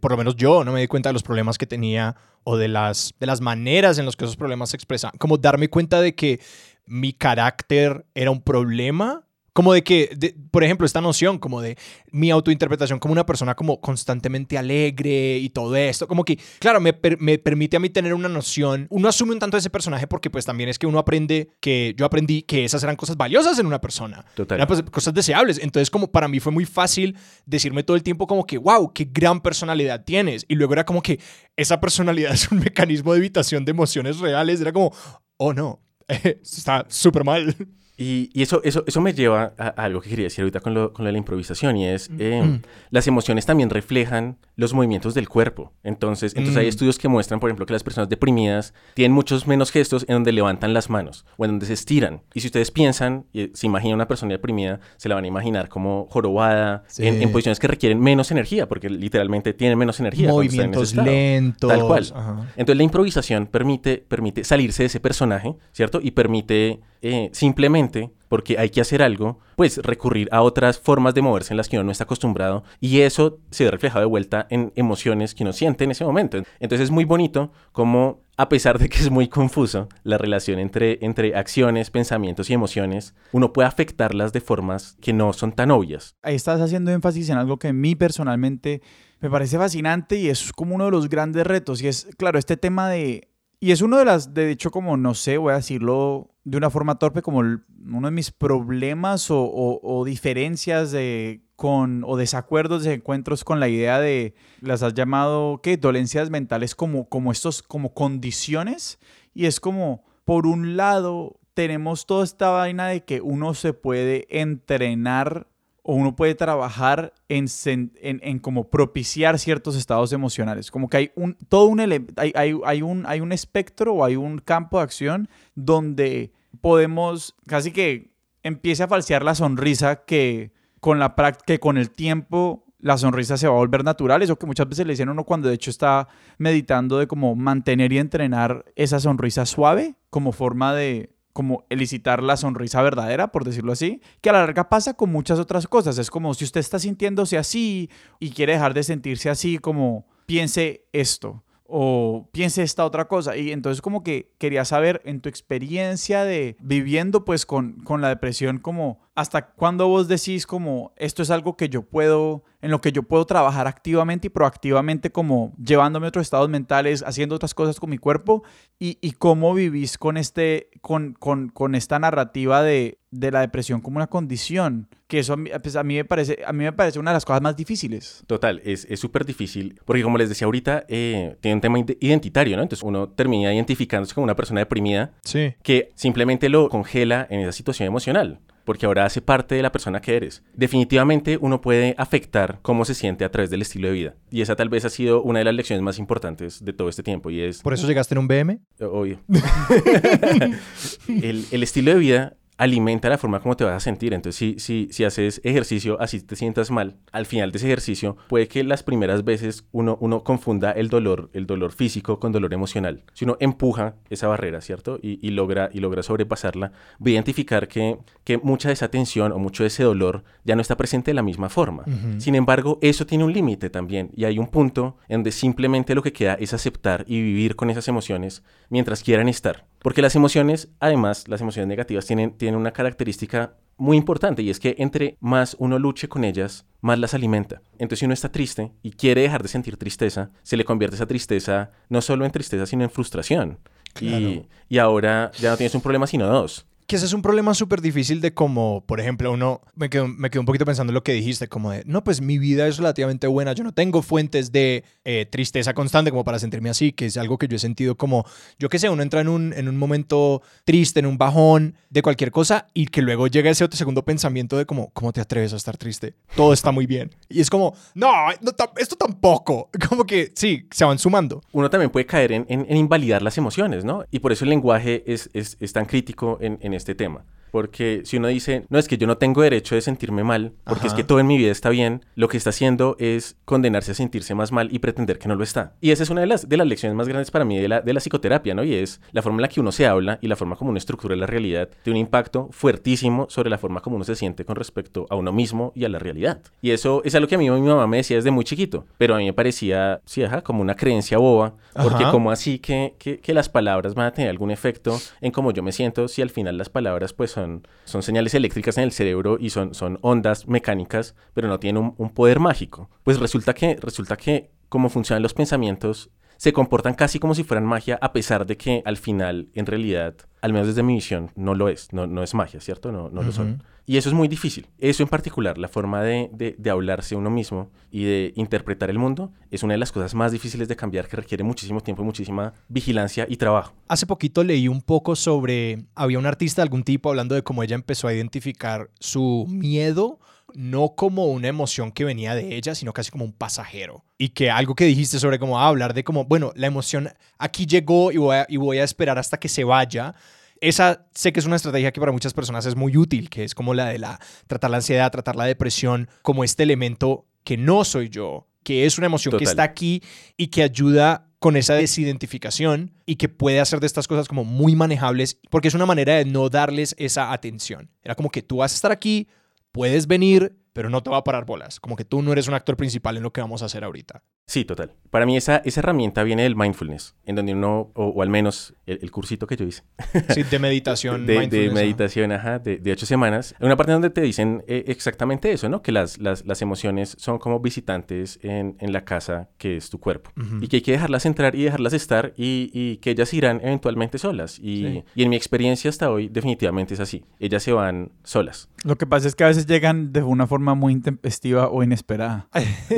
por lo menos yo no me di cuenta de los problemas que tenía o de las, de las maneras en las que esos problemas se expresan. Como darme cuenta de que mi carácter era un problema. Como de que, de- por ejemplo, esta noción como de mi autointerpretación como una persona como constantemente alegre y todo esto, como que, claro, me, per- me permite a mí tener una noción, uno asume un tanto de ese personaje porque pues también es que uno aprende que yo aprendí que esas eran cosas valiosas en una persona. Total. Eran pues, cosas deseables. Entonces, como para mí fue muy fácil decirme todo el tiempo como que, wow, qué gran personalidad tienes. Y luego era como que esa personalidad es un mecanismo de evitación de emociones reales. Era como, oh no, está súper mal. Y, y eso, eso, eso me lleva a, a algo que quería decir ahorita con lo, con lo de la improvisación y es, eh, las emociones también reflejan los movimientos del cuerpo. Entonces, entonces hay Mm. estudios que muestran, por ejemplo, que las personas deprimidas tienen muchos menos gestos en donde levantan las manos o en donde se estiran. Y si ustedes piensan, y se imagina una persona deprimida, se la van a imaginar como jorobada, Sí. en, en posiciones que requieren menos energía, porque literalmente tienen menos energía. en Movimientos lentos. Tal cual. Ajá. Entonces la improvisación permite, permite salirse de ese personaje, ¿cierto? Y permite eh, simplemente, porque hay que hacer algo, pues recurrir a otras formas de moverse en las que uno no está acostumbrado y eso se ve reflejado de vuelta en emociones que uno siente en ese momento. Entonces es muy bonito como, a pesar de que es muy confuso la relación entre, entre acciones, pensamientos y emociones, uno puede afectarlas de formas que no son tan obvias. Ahí estás haciendo énfasis en algo que a mí personalmente me parece fascinante y es como uno de los grandes retos. Y es, claro, este tema de... Y es uno de las, de hecho, como no sé, voy a decirlo de una forma torpe, como uno de mis problemas o, o- o diferencias de, con, o desacuerdos, desencuentros con la idea de, las has llamado, ¿qué? Dolencias mentales como, como estos, como condiciones. Y es como, por un lado, tenemos toda esta vaina de que uno se puede entrenar o uno puede trabajar en, en, como propiciar ciertos estados emocionales. Como que hay un, todo un, hay, hay, hay un, hay un espectro o hay un campo de acción donde podemos casi que empiece a falsear la sonrisa que con, la que con el tiempo la sonrisa se va a volver natural. Eso que muchas veces le dicen a uno cuando de hecho está meditando de como mantener y entrenar esa sonrisa suave como forma de como elicitar la sonrisa verdadera, por decirlo así, que a la larga pasa con muchas otras cosas. Es como si usted está sintiéndose así y quiere dejar de sentirse así, como piense esto o piense esta otra cosa. Y entonces como que quería saber en tu experiencia de viviendo pues con, con la depresión, como hasta cuándo vos decís como esto es algo que yo puedo, en lo que yo puedo trabajar activamente y proactivamente como llevándome a otros estados mentales, haciendo otras cosas con mi cuerpo y, y cómo vivís con, este, con, con, con esta narrativa de, de la depresión como una condición, que eso a mí, pues, a mí me, parece, a mí me parece una de las cosas más difíciles. Total, es es súper difícil, porque como les decía ahorita, eh, tiene un tema ide- identitario, ¿no? Entonces uno termina identificándose como una persona deprimida Sí. que simplemente lo congela en esa situación emocional, porque ahora hace parte de la persona que eres. Definitivamente uno puede afectar cómo se siente a través del estilo de vida, y esa tal vez ha sido una de las lecciones más importantes de todo este tiempo, y es, ¿Por eso llegaste en un BM? obvio, el, el estilo de vida alimenta la forma como te vas a sentir. Entonces, si, si, si haces ejercicio así te sientas mal, al final de ese ejercicio puede que las primeras veces uno, uno confunda el dolor, el dolor físico con dolor emocional. Si uno empuja esa barrera, ¿cierto? Y, y logra, y logra sobrepasarla, va a identificar que, que mucha de esa tensión o mucho de ese dolor ya no está presente de la misma forma. Sin embargo, eso tiene un límite también y hay un punto en donde simplemente lo que queda es aceptar y vivir con esas emociones mientras quieran estar. Porque las emociones, además, las emociones negativas tienen, tienen una característica muy importante y es que entre más uno luche con ellas, más las alimenta. Entonces si uno está triste y quiere dejar de sentir tristeza, se le convierte esa tristeza no solo en tristeza, sino en frustración. Y, y ahora ya no tienes un problema, sino dos. Que ese es un problema súper difícil de como, por ejemplo, uno, me quedo, me quedo un poquito pensando en lo que dijiste, como de, no, pues mi vida es relativamente buena, yo no tengo fuentes de eh, tristeza constante como para sentirme así, que es algo que yo he sentido como, yo qué sé, uno entra en un, en un momento triste, en un bajón de cualquier cosa y que luego llega ese otro segundo pensamiento de como, ¿cómo te atreves a estar triste? Todo está muy bien. Y es como, no, no esto tampoco. Como que sí, se van sumando. Uno también puede caer en, en, invalidar las emociones, ¿no? Y por eso el lenguaje es, es, es tan crítico en, en este tema. Porque si uno dice, no es que yo no tengo derecho de sentirme mal, porque es que todo en mi vida está bien, lo que está haciendo es condenarse a sentirse más mal y pretender que no lo está. Y esa es una de las, de las lecciones más grandes para mí de la, de la psicoterapia, ¿no? Y es la forma en la que uno se habla y la forma como uno estructura la realidad tiene un impacto fuertísimo sobre la forma como uno se siente con respecto a uno mismo y a la realidad. Y eso es algo que a mí mi mamá me decía desde muy chiquito, pero a mí me parecía, sí, ajá, como una creencia boba, porque como así que, que, que las palabras van a tener algún efecto en cómo yo me siento si al final las palabras pues son son, señales eléctricas en el cerebro y son, son ondas mecánicas, pero no tienen un, poder mágico. Pues resulta que, resulta que como funcionan los pensamientos, se comportan casi como si fueran magia, a pesar de que al final, en realidad, al menos desde mi visión, no lo es, no, no es magia, ¿cierto? No, no lo son. Y eso es muy difícil. Eso en particular, la forma de, de, hablarse uno mismo y de interpretar el mundo, es una de las cosas más difíciles de cambiar que requiere muchísimo tiempo, muchísima vigilancia y trabajo. Hace poquito leí un poco sobre, había un artista de algún tipo hablando de cómo ella empezó a identificar su miedo no como una emoción que venía de ella, sino casi como un pasajero. Y que algo que dijiste sobre cómo hablar de como, bueno, la emoción aquí llegó y voy y voy a esperar hasta que se vaya esa sé que es una estrategia que para muchas personas es muy útil, que es como la de la tratar la ansiedad, tratar la depresión como este elemento que no soy yo, que es una emoción que está aquí y que ayuda con esa desidentificación y que puede hacer de estas cosas como muy manejables, porque es una manera de no darles esa atención. Era como que tú vas a estar aquí, puedes venir, pero no te va a parar bolas. Como que tú no eres un actor principal en lo que vamos a hacer ahorita. Sí, total. Para mí esa, esa herramienta viene del mindfulness, en donde uno, o, al menos el, cursito que yo hice. Sí, de meditación. de, de, meditación, ajá, de, de, ocho semanas. Una parte donde te dicen eh, exactamente eso, ¿no? Que las, las, las, emociones son como visitantes en, en, la casa que es tu cuerpo. Y que hay que dejarlas entrar y dejarlas estar y, y que ellas irán eventualmente solas. Y, y en mi experiencia hasta hoy definitivamente es así. Ellas se van solas. Lo que pasa es que a veces llegan de una forma muy intempestiva o inesperada.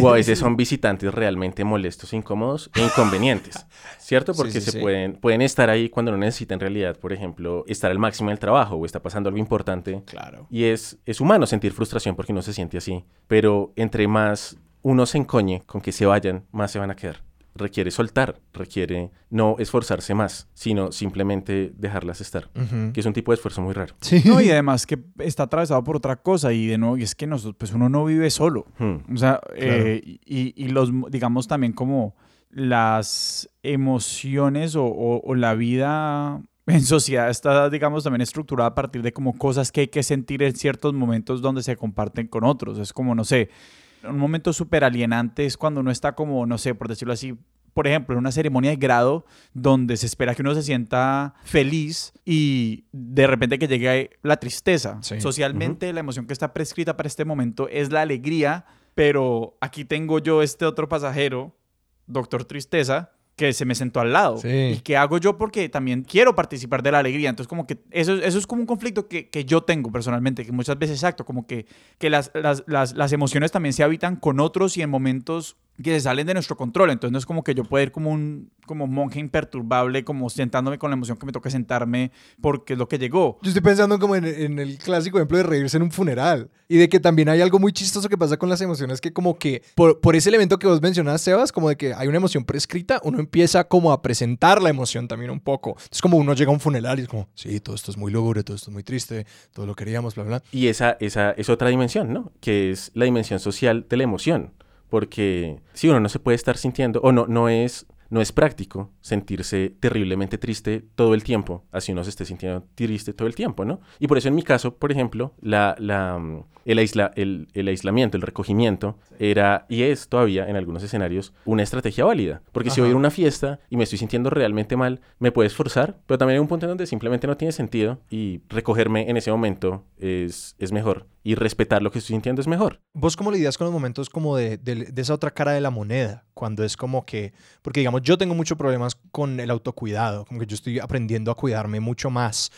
o a veces son visitantes realmente molestos, incómodos e inconvenientes, ¿cierto? Porque se Pueden, pueden estar ahí cuando no necesitan en realidad, por ejemplo, estar al máximo en el trabajo o está pasando algo importante. Claro. Y es, es humano sentir frustración porque uno se siente así, pero entre más uno se encoñe con que se vayan, más se van a quedar requiere soltar, requiere no esforzarse más, sino simplemente dejarlas estar, que es un tipo de esfuerzo muy raro. Sí. No, y además que está atravesado por otra cosa y de nuevo, y es que nosotros, pues uno no vive solo. Hmm. O sea, eh, y, los, digamos también como las emociones o, la vida en sociedad está, digamos, también estructurada a partir de como cosas que hay que sentir en ciertos momentos donde se comparten con otros. Es como, no sé, un momento súper alienante es cuando uno está como, no sé, por decirlo así, por ejemplo, en una ceremonia de grado donde se espera que uno se sienta feliz y de repente que llegue la tristeza. Socialmente la emoción que está prescrita para este momento es la alegría, pero aquí tengo yo este otro pasajero, doctor Tristeza, que se me sentó al lado. ¿Y qué hago yo? Porque también quiero participar de la alegría. Entonces, como que eso, eso es como un conflicto que, que yo tengo personalmente, que muchas veces, exacto, como que, que las, las, las, las emociones también se habitan con otros y en momentos que se salen de nuestro control. Entonces no es como que yo pueda ir como un como monje imperturbable, como sentándome con la emoción que me toca sentarme porque es lo que llegó. Yo estoy pensando como en, en, el clásico ejemplo de reírse en un funeral y de que también hay algo muy chistoso que pasa con las emociones que como que por, por ese elemento que vos mencionas, Sebas, como de que hay una emoción prescrita, uno empieza como a presentar la emoción también un poco. Es como uno llega a un funeral y es como, sí, todo esto es muy lúgubre, todo esto es muy triste, todo lo queríamos, bla, bla. Y esa, esa es otra dimensión, ¿no? Que es la dimensión social de la emoción porque si uno no se puede estar sintiendo, o no, no es, no es práctico sentirse terriblemente triste todo el tiempo, así uno se esté sintiendo triste todo el tiempo, ¿no? Y por eso en mi caso, por ejemplo, la, la, el, el, el, aislamiento, el recogimiento, era y es todavía en algunos escenarios una estrategia válida. Porque si voy a ir a una fiesta y me estoy sintiendo realmente mal, me puede esforzar, pero también hay un punto en donde simplemente no tiene sentido y recogerme en ese momento es, es mejor y respetar lo que estoy sintiendo es mejor. ¿Vos cómo lidias con los momentos como de, de, de, esa otra cara de la moneda? Cuando es como que, porque digamos, yo tengo muchos problemas con el autocuidado, como que yo estoy aprendiendo a cuidarme mucho más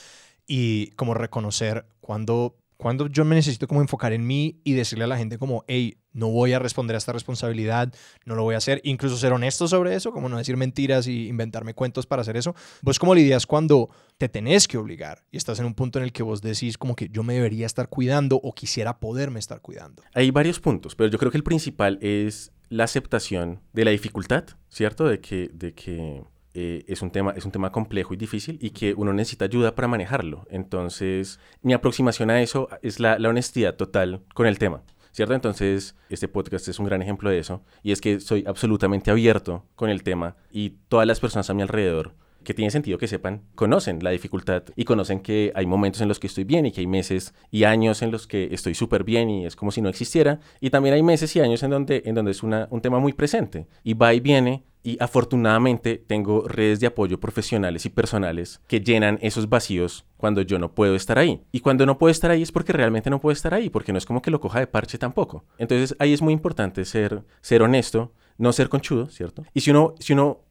y como reconocer cuando, cuando yo me necesito como enfocar en mí y decirle a la gente como, hey, no voy a responder a esta responsabilidad, no lo voy a hacer, incluso ser honesto sobre eso, como no decir mentiras y inventarme cuentos para hacer eso. Vos como lidias cuando te tenés que obligar y estás en un punto en el que vos decís como que yo me debería estar cuidando o quisiera poderme estar cuidando. Hay varios puntos, pero yo creo que el principal es la aceptación de la dificultad, ¿cierto? De que, de que eh, es, un tema, es un tema complejo y difícil y que uno necesita ayuda para manejarlo. Entonces, mi aproximación a eso es la, la honestidad total con el tema. ¿Cierto? Entonces, este podcast es un gran ejemplo de eso. Y es que soy absolutamente abierto con el tema y todas las personas a mi alrededor que tiene sentido que sepan, conocen la dificultad y conocen que hay momentos en los que estoy bien y que hay meses y años en los que estoy súper bien y es como si no existiera. Y también hay meses y años en donde, en donde es un tema muy presente y va y viene. Y afortunadamente tengo redes de apoyo profesionales y personales que llenan esos vacíos cuando yo no puedo estar ahí. Y cuando no puedo estar ahí es porque realmente no puedo estar ahí, porque no es como que lo coja de parche tampoco. Entonces ahí es muy importante ser, ser honesto, no ser conchudo, ¿cierto? Y si uno, si uno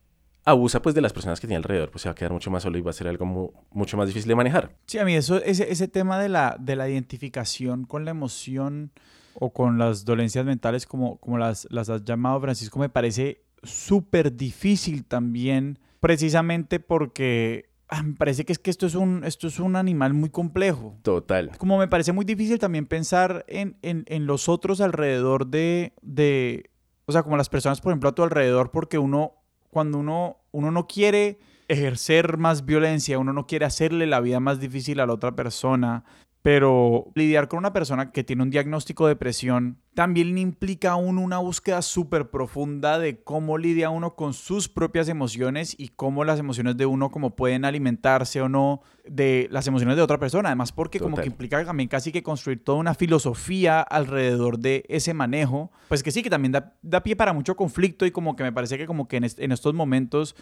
abusa pues de las personas que tiene alrededor, pues se va a quedar mucho más solo y va a ser algo mucho más difícil de manejar. Sí, a mí eso, ese, ese tema de la, de la identificación con la emoción o con las dolencias mentales, como, como las, las has llamado, Francisco, me parece súper difícil también, precisamente porque ah, me parece que es que esto es, un, esto es un animal muy complejo. Total. Como me parece muy difícil también pensar en, en, en los otros alrededor de, de, o sea, como las personas, por ejemplo, a tu alrededor, porque uno cuando uno, uno no quiere ejercer más violencia, uno no quiere hacerle la vida más difícil a la otra persona, pero lidiar con una persona que tiene un diagnóstico de depresión también implica aún una búsqueda súper profunda de cómo lidia uno con sus propias emociones y cómo las emociones de uno como pueden alimentarse o no de las emociones de otra persona. Además, porque como que implica también casi que construir toda una filosofía alrededor de ese manejo, pues que sí, que también da, pie para mucho conflicto y como que me parece que como que en estos momentos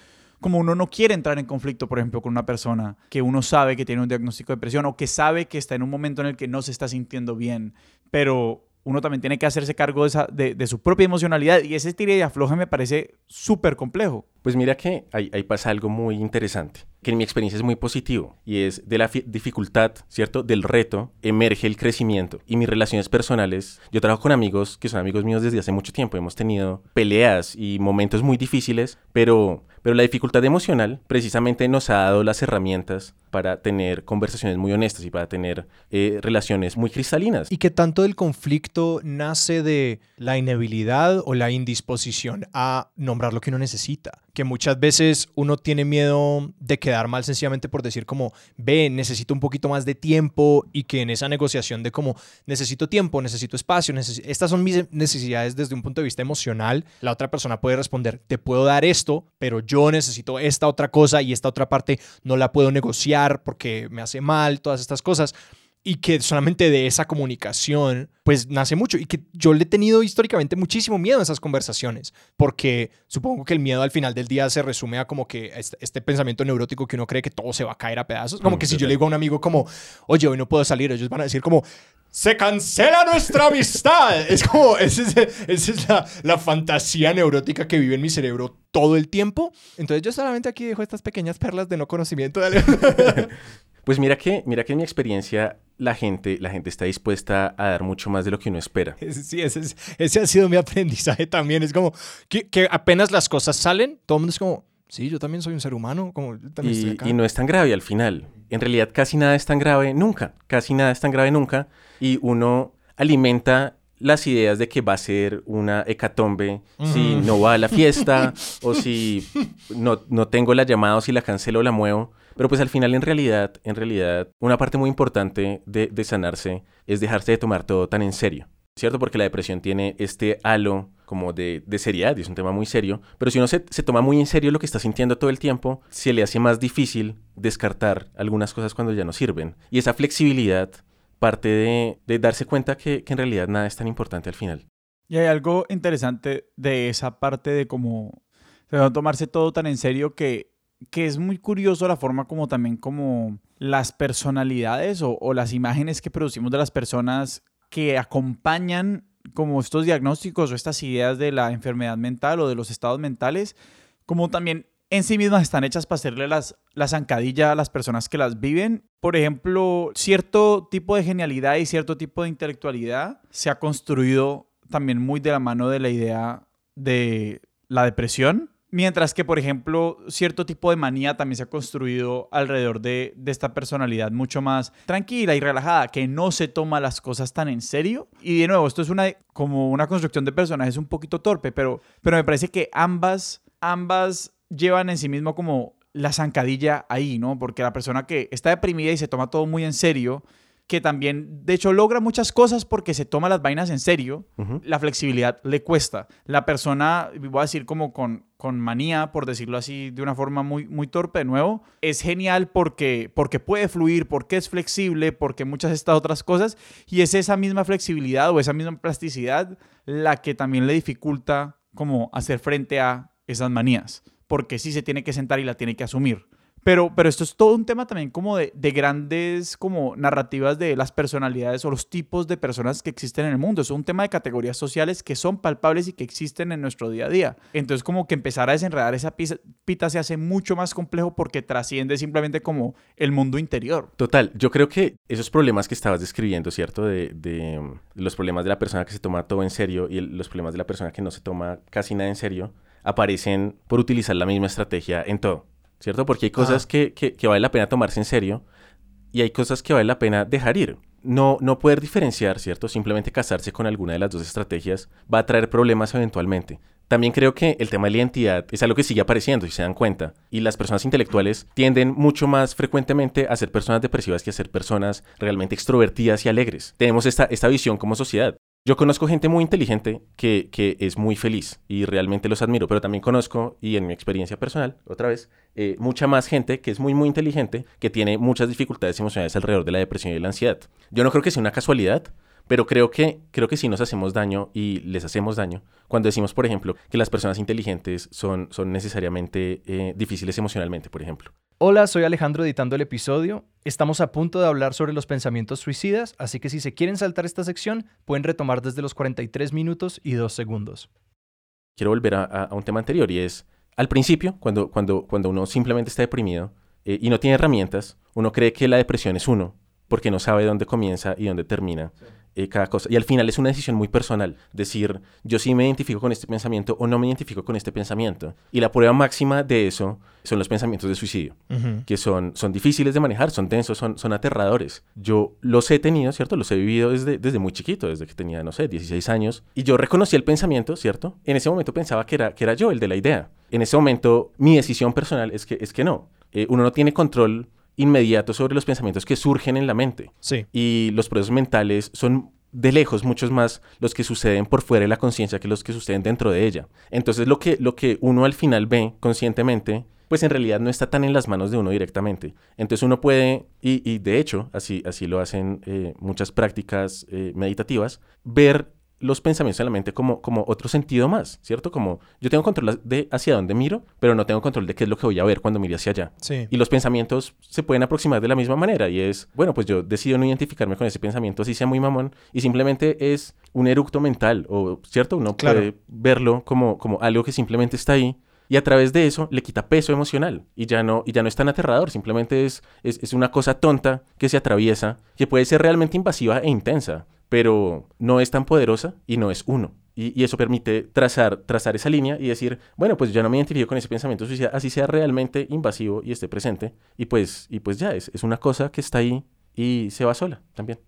como uno no quiere entrar en conflicto, por ejemplo, con una persona que uno sabe que tiene un diagnóstico de depresión o que sabe que está en un momento en el que no se está sintiendo bien, pero uno también tiene que hacerse cargo de, de, su propia emocionalidad y ese tira y afloja me parece súper complejo. Pues mira que ahí, ahí, pasa algo muy interesante, que en mi experiencia es muy positivo y es de la dificultad, ¿cierto? Del reto emerge el crecimiento y mis relaciones personales. Yo trabajo con amigos que son amigos míos desde hace mucho tiempo, hemos tenido peleas y momentos muy difíciles, pero pero la dificultad emocional precisamente nos ha dado las herramientas para tener conversaciones muy honestas y para tener eh, relaciones muy cristalinas. Y que tanto del conflicto nace de la inhabilidad o la indisposición a nombrar lo que uno necesita que muchas veces uno tiene miedo de quedar mal sencillamente por decir como, ve, necesito un poquito más de tiempo y que en esa negociación de como, necesito tiempo, necesito espacio, estas son mis necesidades desde un punto de vista emocional, la otra persona puede responder, te puedo dar esto, pero yo necesito esta otra cosa y esta otra parte no la puedo negociar porque me hace mal, todas estas cosas y que solamente de esa comunicación pues nace mucho y que yo le he tenido históricamente muchísimo miedo a esas conversaciones porque supongo que el miedo al final del día se resume a como que este, este pensamiento neurótico que uno cree que todo se va a caer a pedazos como que si yo le digo a un amigo como oye hoy no puedo salir ellos van a decir como se cancela nuestra amistad. Es como, esa es, la, la, fantasía neurótica que vive en mi cerebro todo el tiempo. Entonces yo solamente aquí dejo estas pequeñas perlas de no conocimiento. Pues mira que, mira que en mi experiencia la gente, la gente está dispuesta a dar mucho más de lo que uno espera. Sí, ese, ese ha sido mi aprendizaje también. Es como que, que, apenas las cosas salen, todo el mundo es como, sí, yo también soy un ser humano, como y, y no es tan grave al final. En realidad casi nada es tan grave nunca, casi nada es tan grave nunca. Y uno alimenta las ideas de que va a ser una hecatombe si no va a la fiesta o si no, no tengo la llamada o si la cancelo o la muevo. Pero pues al final en realidad, en realidad, una parte muy importante de, sanarse es dejarse de tomar todo tan en serio. ¿Cierto? Porque la depresión tiene este halo como de, de seriedad y es un tema muy serio. Pero si uno se, se, toma muy en serio lo que está sintiendo todo el tiempo, se le hace más difícil descartar algunas cosas cuando ya no sirven. Y esa flexibilidad parte de, darse cuenta que, que en realidad nada es tan importante al final. Y hay algo interesante de esa parte de cómo tomarse todo tan en serio que que es muy curioso la forma como también como las personalidades o, las imágenes que producimos de las personas que acompañan como estos diagnósticos o estas ideas de la enfermedad mental o de los estados mentales, como también en sí mismas están hechas para hacerle las, la zancadilla a las personas que las viven. Por ejemplo, cierto tipo de genialidad y cierto tipo de intelectualidad se ha construido también muy de la mano de la idea de la depresión. Mientras que, por ejemplo, cierto tipo de manía también se ha construido alrededor de, de, esta personalidad mucho más tranquila y relajada, que no se toma las cosas tan en serio. Y de nuevo, esto es una, como una construcción de personajes un poquito torpe, pero, pero me parece que ambas, ambas llevan en sí mismo como la zancadilla ahí, ¿no? Porque la persona que está deprimida y se toma todo muy en serio, que también, de hecho, logra muchas cosas porque se toma las vainas en serio, la flexibilidad le cuesta. La persona, voy a decir como con, con manía, por decirlo así, de una forma muy, muy torpe de nuevo, es genial porque, porque puede fluir, porque es flexible, porque muchas de estas otras cosas, y es esa misma flexibilidad o esa misma plasticidad la que también le dificulta como hacer frente a esas manías, porque sí se tiene que sentar y la tiene que asumir. Pero, pero esto es todo un tema también como de, de, grandes como narrativas de las personalidades o los tipos de personas que existen en el mundo. Es un tema de categorías sociales que son palpables y que existen en nuestro día a día. Entonces como que empezar a desenredar esa pita se hace mucho más complejo porque trasciende simplemente como el mundo interior. Total, yo creo que esos problemas que estabas describiendo, ¿cierto? De, de los problemas de la persona que se toma todo en serio y los problemas de la persona que no se toma casi nada en serio, aparecen por utilizar la misma estrategia en todo. ¿Cierto? Porque hay cosas que, que, que, vale la pena tomarse en serio y hay cosas que vale la pena dejar ir. No, no poder diferenciar, ¿cierto? Simplemente casarse con alguna de las dos estrategias va a traer problemas eventualmente. También creo que el tema de la identidad es algo que sigue apareciendo, si se dan cuenta. Y las personas intelectuales tienden mucho más frecuentemente a ser personas depresivas que a ser personas realmente extrovertidas y alegres. Tenemos esta, esta visión como sociedad. Yo conozco gente muy inteligente que, que, es muy feliz y realmente los admiro, pero también conozco, y en mi experiencia personal, otra vez, eh, mucha más gente que es muy, muy inteligente, que tiene muchas dificultades emocionales alrededor de la depresión y la ansiedad. Yo no creo que sea una casualidad, pero creo que, creo que sí nos hacemos daño y les hacemos daño cuando decimos, por ejemplo, que las personas inteligentes son, son necesariamente eh, difíciles emocionalmente, por ejemplo. Hola, soy Alejandro editando el episodio. Estamos a punto de hablar sobre los pensamientos suicidas, así que si se quieren saltar esta sección, pueden retomar desde los 43 minutos y 2 segundos. Quiero volver a, a, un tema anterior y es, al principio, cuando, cuando, cuando uno simplemente está deprimido eh, y no tiene herramientas, uno cree que la depresión es uno, porque no sabe dónde comienza y dónde termina. Sí eh, cada cosa. Y al final es una decisión muy personal, decir, yo sí me identifico con este pensamiento o no me identifico con este pensamiento. Y la prueba máxima de eso son los pensamientos de suicidio, uh -huh. que son, son difíciles de manejar, son densos, son, son aterradores. Yo los he tenido, ¿cierto? Los he vivido desde, desde muy chiquito, desde que tenía, no sé, 16 años. Y yo reconocí el pensamiento, ¿cierto? En ese momento pensaba que era, que era yo el de la idea. En ese momento mi decisión personal es que, es que no. Eh, uno no tiene control inmediato sobre los pensamientos que surgen en la mente. Sí. Y los procesos mentales son de lejos muchos más los que suceden por fuera de la conciencia que los que suceden dentro de ella. Entonces lo que, lo que uno al final ve conscientemente, pues en realidad no está tan en las manos de uno directamente. Entonces uno puede, y, y de hecho así, así lo hacen eh, muchas prácticas eh, meditativas, ver los pensamientos en la mente como, como otro sentido más, ¿cierto? Como yo tengo control de hacia dónde miro, pero no tengo control de qué es lo que voy a ver cuando mire hacia allá. Sí. Y los pensamientos se pueden aproximar de la misma manera y es, bueno, pues yo decido no identificarme con ese pensamiento, así sea muy mamón, y simplemente es un eructo mental, o, ¿cierto? Uno Claro. puede verlo como, como algo que simplemente está ahí y a través de eso le quita peso emocional y ya no, y ya no es tan aterrador, simplemente es, es, es una cosa tonta que se atraviesa, que puede ser realmente invasiva e intensa, pero no es tan poderosa y no es uno. Y, eso permite trazar, trazar esa línea y decir, bueno, pues yo no me identifico con ese pensamiento suicida, así sea realmente invasivo y esté presente. Y pues, y pues ya, es, es una cosa que está ahí y se va sola también.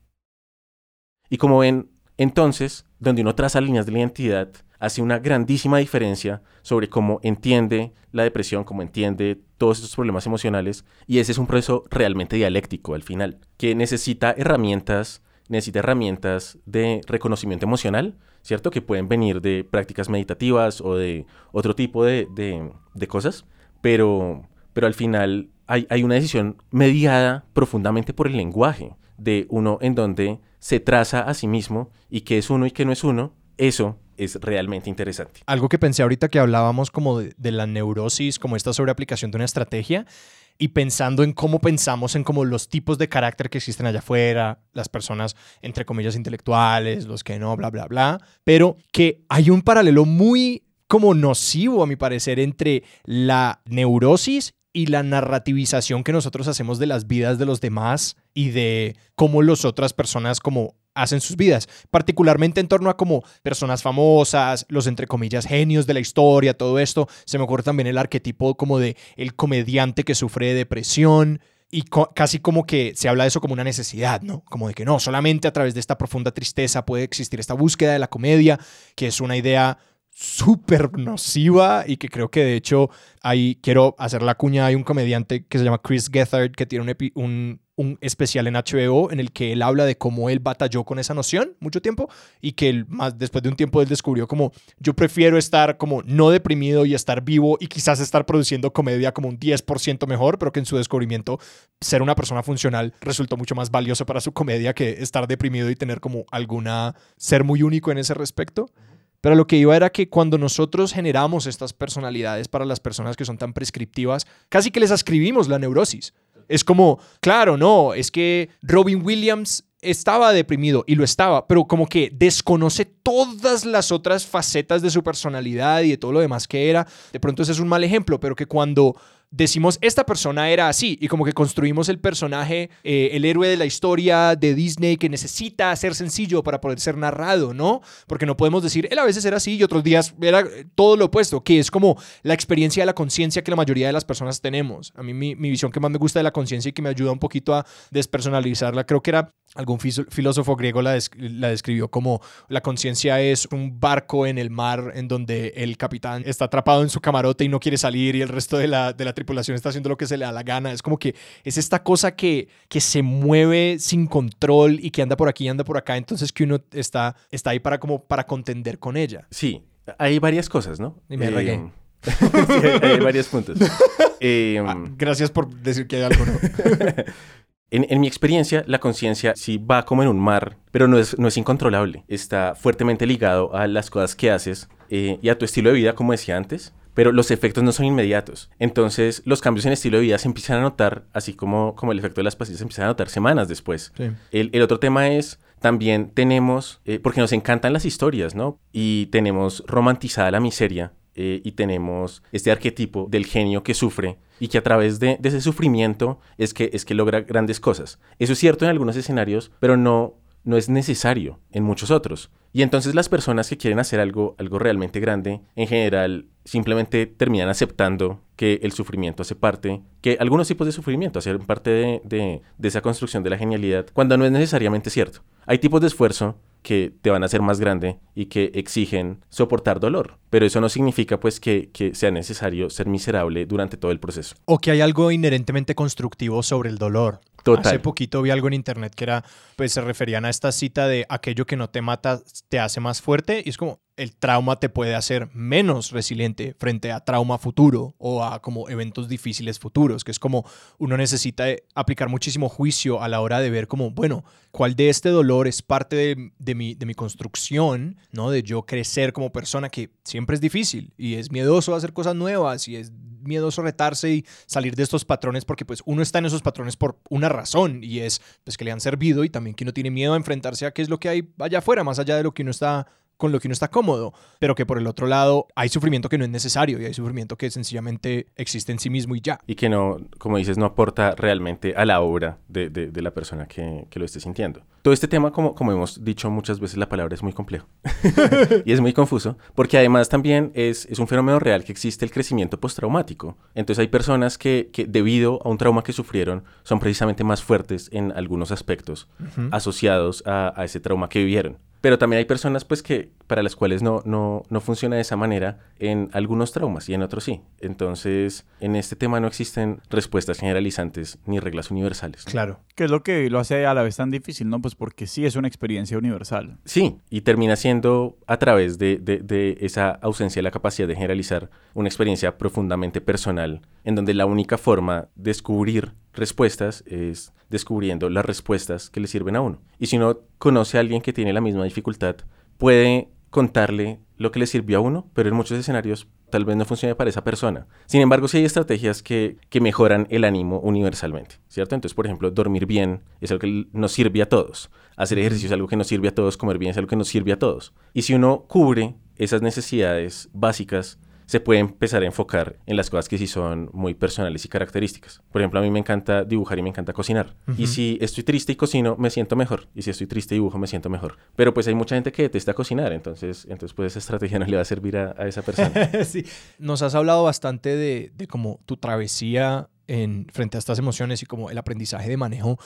Y como ven, entonces, donde uno traza líneas de la identidad, hace una grandísima diferencia sobre cómo entiende la depresión, cómo entiende todos estos problemas emocionales. Y ese es un proceso realmente dialéctico al final, que necesita herramientas, necesita herramientas de reconocimiento emocional, ¿cierto? Que pueden venir de prácticas meditativas o de otro tipo de, de, cosas, pero, pero al final hay, hay una decisión mediada profundamente por el lenguaje de uno en donde se traza a sí mismo y qué es uno y qué no es uno, eso es realmente interesante. Algo que pensé ahorita que hablábamos como de, de la neurosis, como esta sobreaplicación de una estrategia, y pensando en cómo pensamos en como los tipos de carácter que existen allá afuera, las personas entre comillas intelectuales, los que no, bla, bla, bla, pero que hay un paralelo muy como nocivo, a mi parecer, entre la neurosis y la narrativización que nosotros hacemos de las vidas de los demás y de cómo las otras personas como hacen sus vidas, particularmente en torno a como personas famosas, los entre comillas genios de la historia, todo esto. Se me ocurre también el arquetipo como de el comediante que sufre de depresión y casi como que se habla de eso como una necesidad, ¿no? Como de que no, solamente a través de esta profunda tristeza puede existir esta búsqueda de la comedia, que es una idea súper nociva y que creo que de hecho ahí quiero hacer la cuña, hay un comediante que se llama Chris Gethard que tiene un, un, un, especial en HBO en el que él habla de cómo él batalló con esa noción mucho tiempo y que él, más después de un tiempo él descubrió como yo prefiero estar como no deprimido y estar vivo y quizás estar produciendo comedia como un 10% mejor, pero que en su descubrimiento ser una persona funcional resultó mucho más valioso para su comedia que estar deprimido y tener como alguna ser muy único en ese respecto. Pero lo que iba era que cuando nosotros generamos estas personalidades para las personas que son tan prescriptivas, casi que les ascribimos la neurosis. Es como, claro, no, es que Robin Williams estaba deprimido y lo estaba, pero como que desconoce todas las otras facetas de su personalidad y de todo lo demás que era. De pronto ese es un mal ejemplo, pero que cuando decimos, esta persona era así, y como que construimos el personaje, eh, el héroe de la historia de Disney que necesita ser sencillo para poder ser narrado, ¿no? Porque no podemos decir, él a veces era así y otros días era eh, todo lo opuesto, que es como la experiencia de la conciencia que la mayoría de las personas tenemos. A mí mi, mi visión que más me gusta de la conciencia y que me ayuda un poquito a despersonalizarla, creo que era algún filósofo griego la, la describió como la conciencia es un barco en el mar en donde el capitán está atrapado en su camarote y no quiere salir y el resto de la, de la tripulación está haciendo lo que se le da la gana. Es como que es esta cosa que, que se mueve sin control y que anda por aquí y anda por acá. Entonces que uno está, está ahí para, como para contender con ella. Sí, hay varias cosas, ¿no? Y me eh, hay, varios puntos. Eh, ah, gracias por decir que hay algo, ¿no? En, mi experiencia, la conciencia sí va como en un mar, pero no es, no es incontrolable. Está fuertemente ligado a las cosas que haces eh, y a tu estilo de vida, como decía antes, pero los efectos no son inmediatos. Entonces, los cambios en estilo de vida se empiezan a notar, así como, como el efecto de las pastillas se empiezan a notar semanas después. El, el, otro tema es, también tenemos, eh, porque nos encantan las historias, ¿no? Y tenemos romantizada la miseria eh, y tenemos este arquetipo del genio que sufre y que a través de, ese sufrimiento es que, es que logra grandes cosas. Eso es cierto en algunos escenarios, pero no, no es necesario en muchos otros. Y entonces las personas que quieren hacer algo, algo realmente grande, en general, simplemente terminan aceptando que el sufrimiento hace parte, que algunos tipos de sufrimiento hacen parte de, de, de esa construcción de la genialidad, cuando no es necesariamente cierto. Hay tipos de esfuerzo que te van a hacer más grande y que exigen soportar dolor. Pero eso no significa pues que, que, sea necesario ser miserable durante todo el proceso. O que hay algo inherentemente constructivo sobre el dolor. Total. Hace poquito vi algo en internet que era, pues se referían a esta cita de aquello que no te mata te hace más fuerte y es como el trauma te puede hacer menos resiliente frente a trauma futuro o a como eventos difíciles futuros, que es como uno necesita aplicar muchísimo juicio a la hora de ver como, bueno, cuál de este dolor es parte de, de, mi, de mi construcción, ¿no? De yo crecer como persona, que siempre es difícil y es miedoso hacer cosas nuevas y es miedoso retarse y salir de estos patrones porque pues uno está en esos patrones por una razón y es pues que le han servido y también que uno tiene miedo a enfrentarse a qué es lo que hay allá afuera, más allá de lo que uno está con lo que uno está cómodo, pero que por el otro lado hay sufrimiento que no es necesario y hay sufrimiento que sencillamente existe en sí mismo y ya. Y que no, como dices, no aporta realmente a la obra de, de, la persona que, que, lo esté sintiendo. Todo este tema, como, como hemos dicho muchas veces, la palabra es muy complejo y es muy confuso, porque además también es, es un fenómeno real que existe el crecimiento postraumático. Entonces hay personas que, que debido a un trauma que sufrieron son precisamente más fuertes en algunos aspectos asociados a, a ese trauma que vivieron. Pero también hay personas pues que para las cuales no, no, no funciona de esa manera en algunos traumas y en otros sí. Entonces, en este tema no existen respuestas generalizantes ni reglas universales. Claro. Que es lo que lo hace a la vez tan difícil, ¿no? Pues porque sí es una experiencia universal. Sí, y termina siendo a través de, de, de esa ausencia de la capacidad de generalizar una experiencia profundamente personal, en donde la única forma de descubrir respuestas es descubriendo las respuestas que le sirven a uno. Y si uno conoce a alguien que tiene la misma dificultad, puede contarle lo que le sirvió a uno, pero en muchos escenarios tal vez no funcione para esa persona. Sin embargo, sí hay estrategias que, que mejoran el ánimo universalmente, ¿cierto? Entonces, por ejemplo, dormir bien es algo que nos sirve a todos. Hacer ejercicio es algo que nos sirve a todos, comer bien es algo que nos sirve a todos. Y si uno cubre esas necesidades básicas se puede empezar a enfocar en las cosas que sí son muy personales y características. Por ejemplo, a mí me encanta dibujar y me encanta cocinar. Y si estoy triste y cocino, me siento mejor. Y si estoy triste y dibujo, me siento mejor. Pero pues hay mucha gente que detesta cocinar, entonces, entonces pues esa estrategia no le va a servir a, a esa persona. sí. Nos has hablado bastante de, de como tu travesía en, frente a estas emociones y como el aprendizaje de manejo.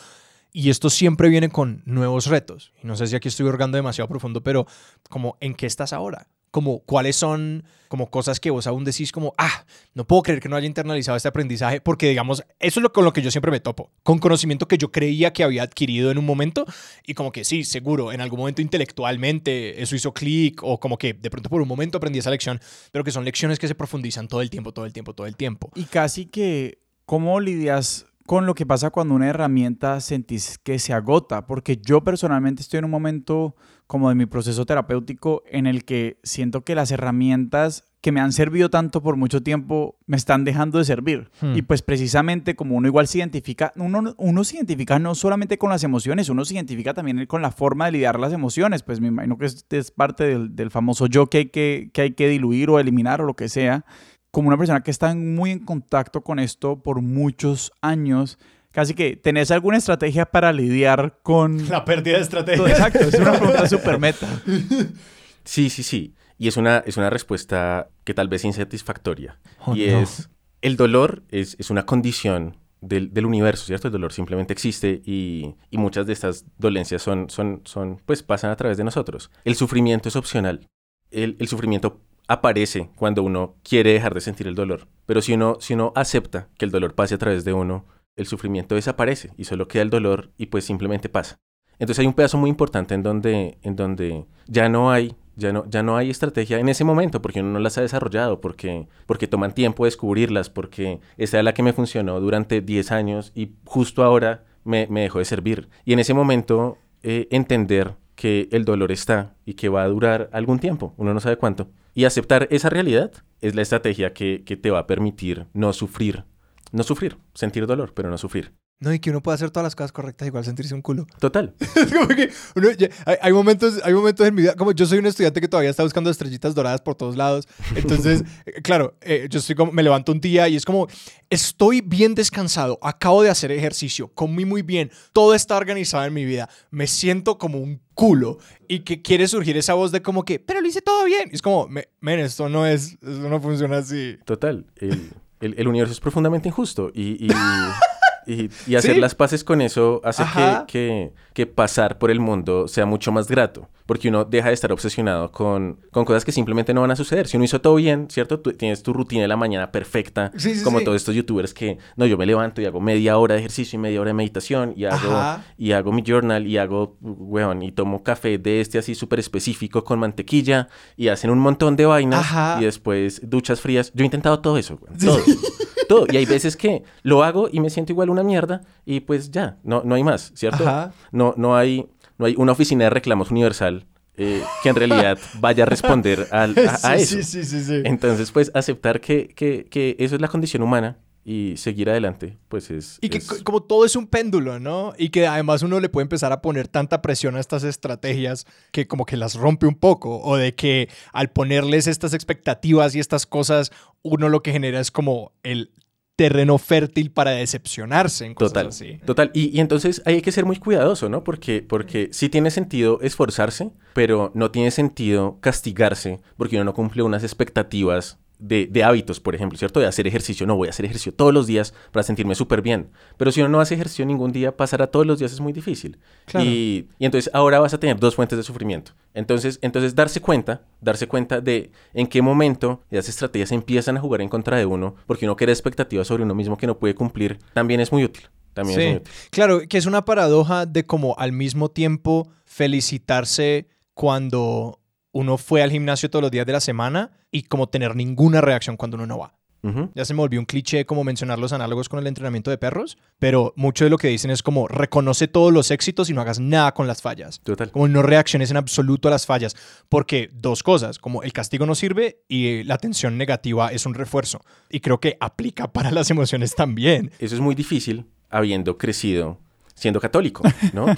Y esto siempre viene con nuevos retos. Y no sé si aquí estoy hurgando demasiado profundo, pero como en qué estás ahora como cuáles son como cosas que vos aún decís como, ah, no puedo creer que no haya internalizado este aprendizaje, porque digamos, eso es lo con lo que yo siempre me topo, con conocimiento que yo creía que había adquirido en un momento y como que sí, seguro, en algún momento intelectualmente eso hizo clic o como que de pronto por un momento aprendí esa lección, pero que son lecciones que se profundizan todo el tiempo, todo el tiempo, todo el tiempo. Y casi que, ¿cómo lidias con lo que pasa cuando una herramienta sentís que se agota? Porque yo personalmente estoy en un momento como de mi proceso terapéutico en el que siento que las herramientas que me han servido tanto por mucho tiempo me están dejando de servir. Hmm. Y pues precisamente como uno igual se identifica, uno, uno se identifica no solamente con las emociones, uno se identifica también con la forma de lidiar las emociones. Pues me imagino que este es parte del, del famoso yo que hay que, que hay que diluir o eliminar o lo que sea. Como una persona que está muy en contacto con esto por muchos años, Casi que, ¿tenés alguna estrategia para lidiar con... La pérdida de estrategia. Exacto, es una pregunta súper meta. Sí, sí, sí. Y es una, es una respuesta que tal vez es insatisfactoria. Oh, y no. es, el dolor es, es una condición del, del universo, ¿cierto? El dolor simplemente existe y, y muchas de estas dolencias son, son, son, pues pasan a través de nosotros. El sufrimiento es opcional. El, el sufrimiento aparece cuando uno quiere dejar de sentir el dolor. Pero si uno, si uno acepta que el dolor pase a través de uno, el sufrimiento desaparece y solo queda el dolor y pues simplemente pasa. Entonces hay un pedazo muy importante en donde, en donde ya no hay ya no, ya no hay estrategia en ese momento porque uno no las ha desarrollado, porque, porque toman tiempo descubrirlas, porque esa es la que me funcionó durante 10 años y justo ahora me, me dejó de servir. Y en ese momento eh, entender que el dolor está y que va a durar algún tiempo, uno no sabe cuánto. Y aceptar esa realidad es la estrategia que, que te va a permitir no sufrir, no sufrir, sentir dolor, pero no sufrir. No, y que uno puede hacer todas las cosas correctas igual sentirse un culo. Total. Es como que uno ya- hay, hay momentos, hay momentos en mi vida, como yo soy un estudiante que todavía está buscando estrellitas doradas por todos lados. Entonces, eh, claro, eh, yo estoy como, me levanto un día y es como, estoy bien descansado, acabo de hacer ejercicio, comí muy bien, todo está organizado en mi vida, me siento como un culo y que quiere surgir esa voz de como que, pero lo hice todo bien. Y es como, "Me- men, esto no es, esto no funciona así. Total. El, el- el universo es profundamente injusto y, y, y- y hacer Sí. las paces con eso hace que, que, que pasar por el mundo sea mucho más grato. Porque uno deja de estar obsesionado con, con cosas que simplemente no van a suceder. Si uno hizo todo bien, ¿cierto? Tú tienes tu rutina de la mañana perfecta. Sí, sí, como todos estos youtubers que, no, yo me levanto y hago media hora de ejercicio y media hora de meditación y hago, Ajá. y hago mi journal y hago, weón, y tomo café de este así súper específico con mantequilla y hacen un montón de vainas Ajá. y después duchas frías. Yo he intentado todo eso, weón, todo. Todo. Y hay veces que lo hago y me siento igual una mierda y pues ya, no, no hay más, ¿cierto? Ajá. No, no, hay, no hay una oficina de reclamos universal eh, que en realidad vaya a responder al- a, eso. sí, sí, sí, sí. Entonces, pues aceptar que, que, que eso es la condición humana y seguir adelante, pues es... Y que es- como todo es un péndulo, ¿no? Y que además uno le puede empezar a poner tanta presión a estas estrategias que como que las rompe un poco. O de que al ponerles estas expectativas y estas cosas, uno lo que genera es como el terreno fértil para decepcionarse en cosas Total, así. total. Y, y entonces hay que ser muy cuidadoso, ¿no? Porque, porque sí tiene sentido esforzarse, pero no tiene sentido castigarse porque uno no cumple unas expectativas de, de hábitos, por ejemplo, ¿cierto? De hacer ejercicio. No, voy a hacer ejercicio todos los días para sentirme súper bien. Pero si uno no hace ejercicio ningún día, pasar a todos los días es muy difícil. Claro. Y, y entonces ahora vas a tener dos fuentes de sufrimiento. Entonces, entonces darse cuenta, darse cuenta de en qué momento esas estrategias empiezan a jugar en contra de uno, porque uno crea expectativas sobre uno mismo que no puede cumplir, también es muy útil. También es muy Sí, útil. claro, que es una paradoja de como al mismo tiempo felicitarse cuando uno fue al gimnasio todos los días de la semana y como tener ninguna reacción cuando uno no va. Ujú. Ya se me volvió un cliché como mencionar los análogos con el entrenamiento de perros, pero mucho de lo que dicen es como reconoce todos los éxitos y no hagas nada con las fallas. Total. Como no reacciones en absoluto a las fallas, porque dos cosas, como el castigo no sirve y la atención negativa es un refuerzo. Y creo que aplica para las emociones también. Eso es muy difícil habiendo crecido siendo católico, ¿no? Eh,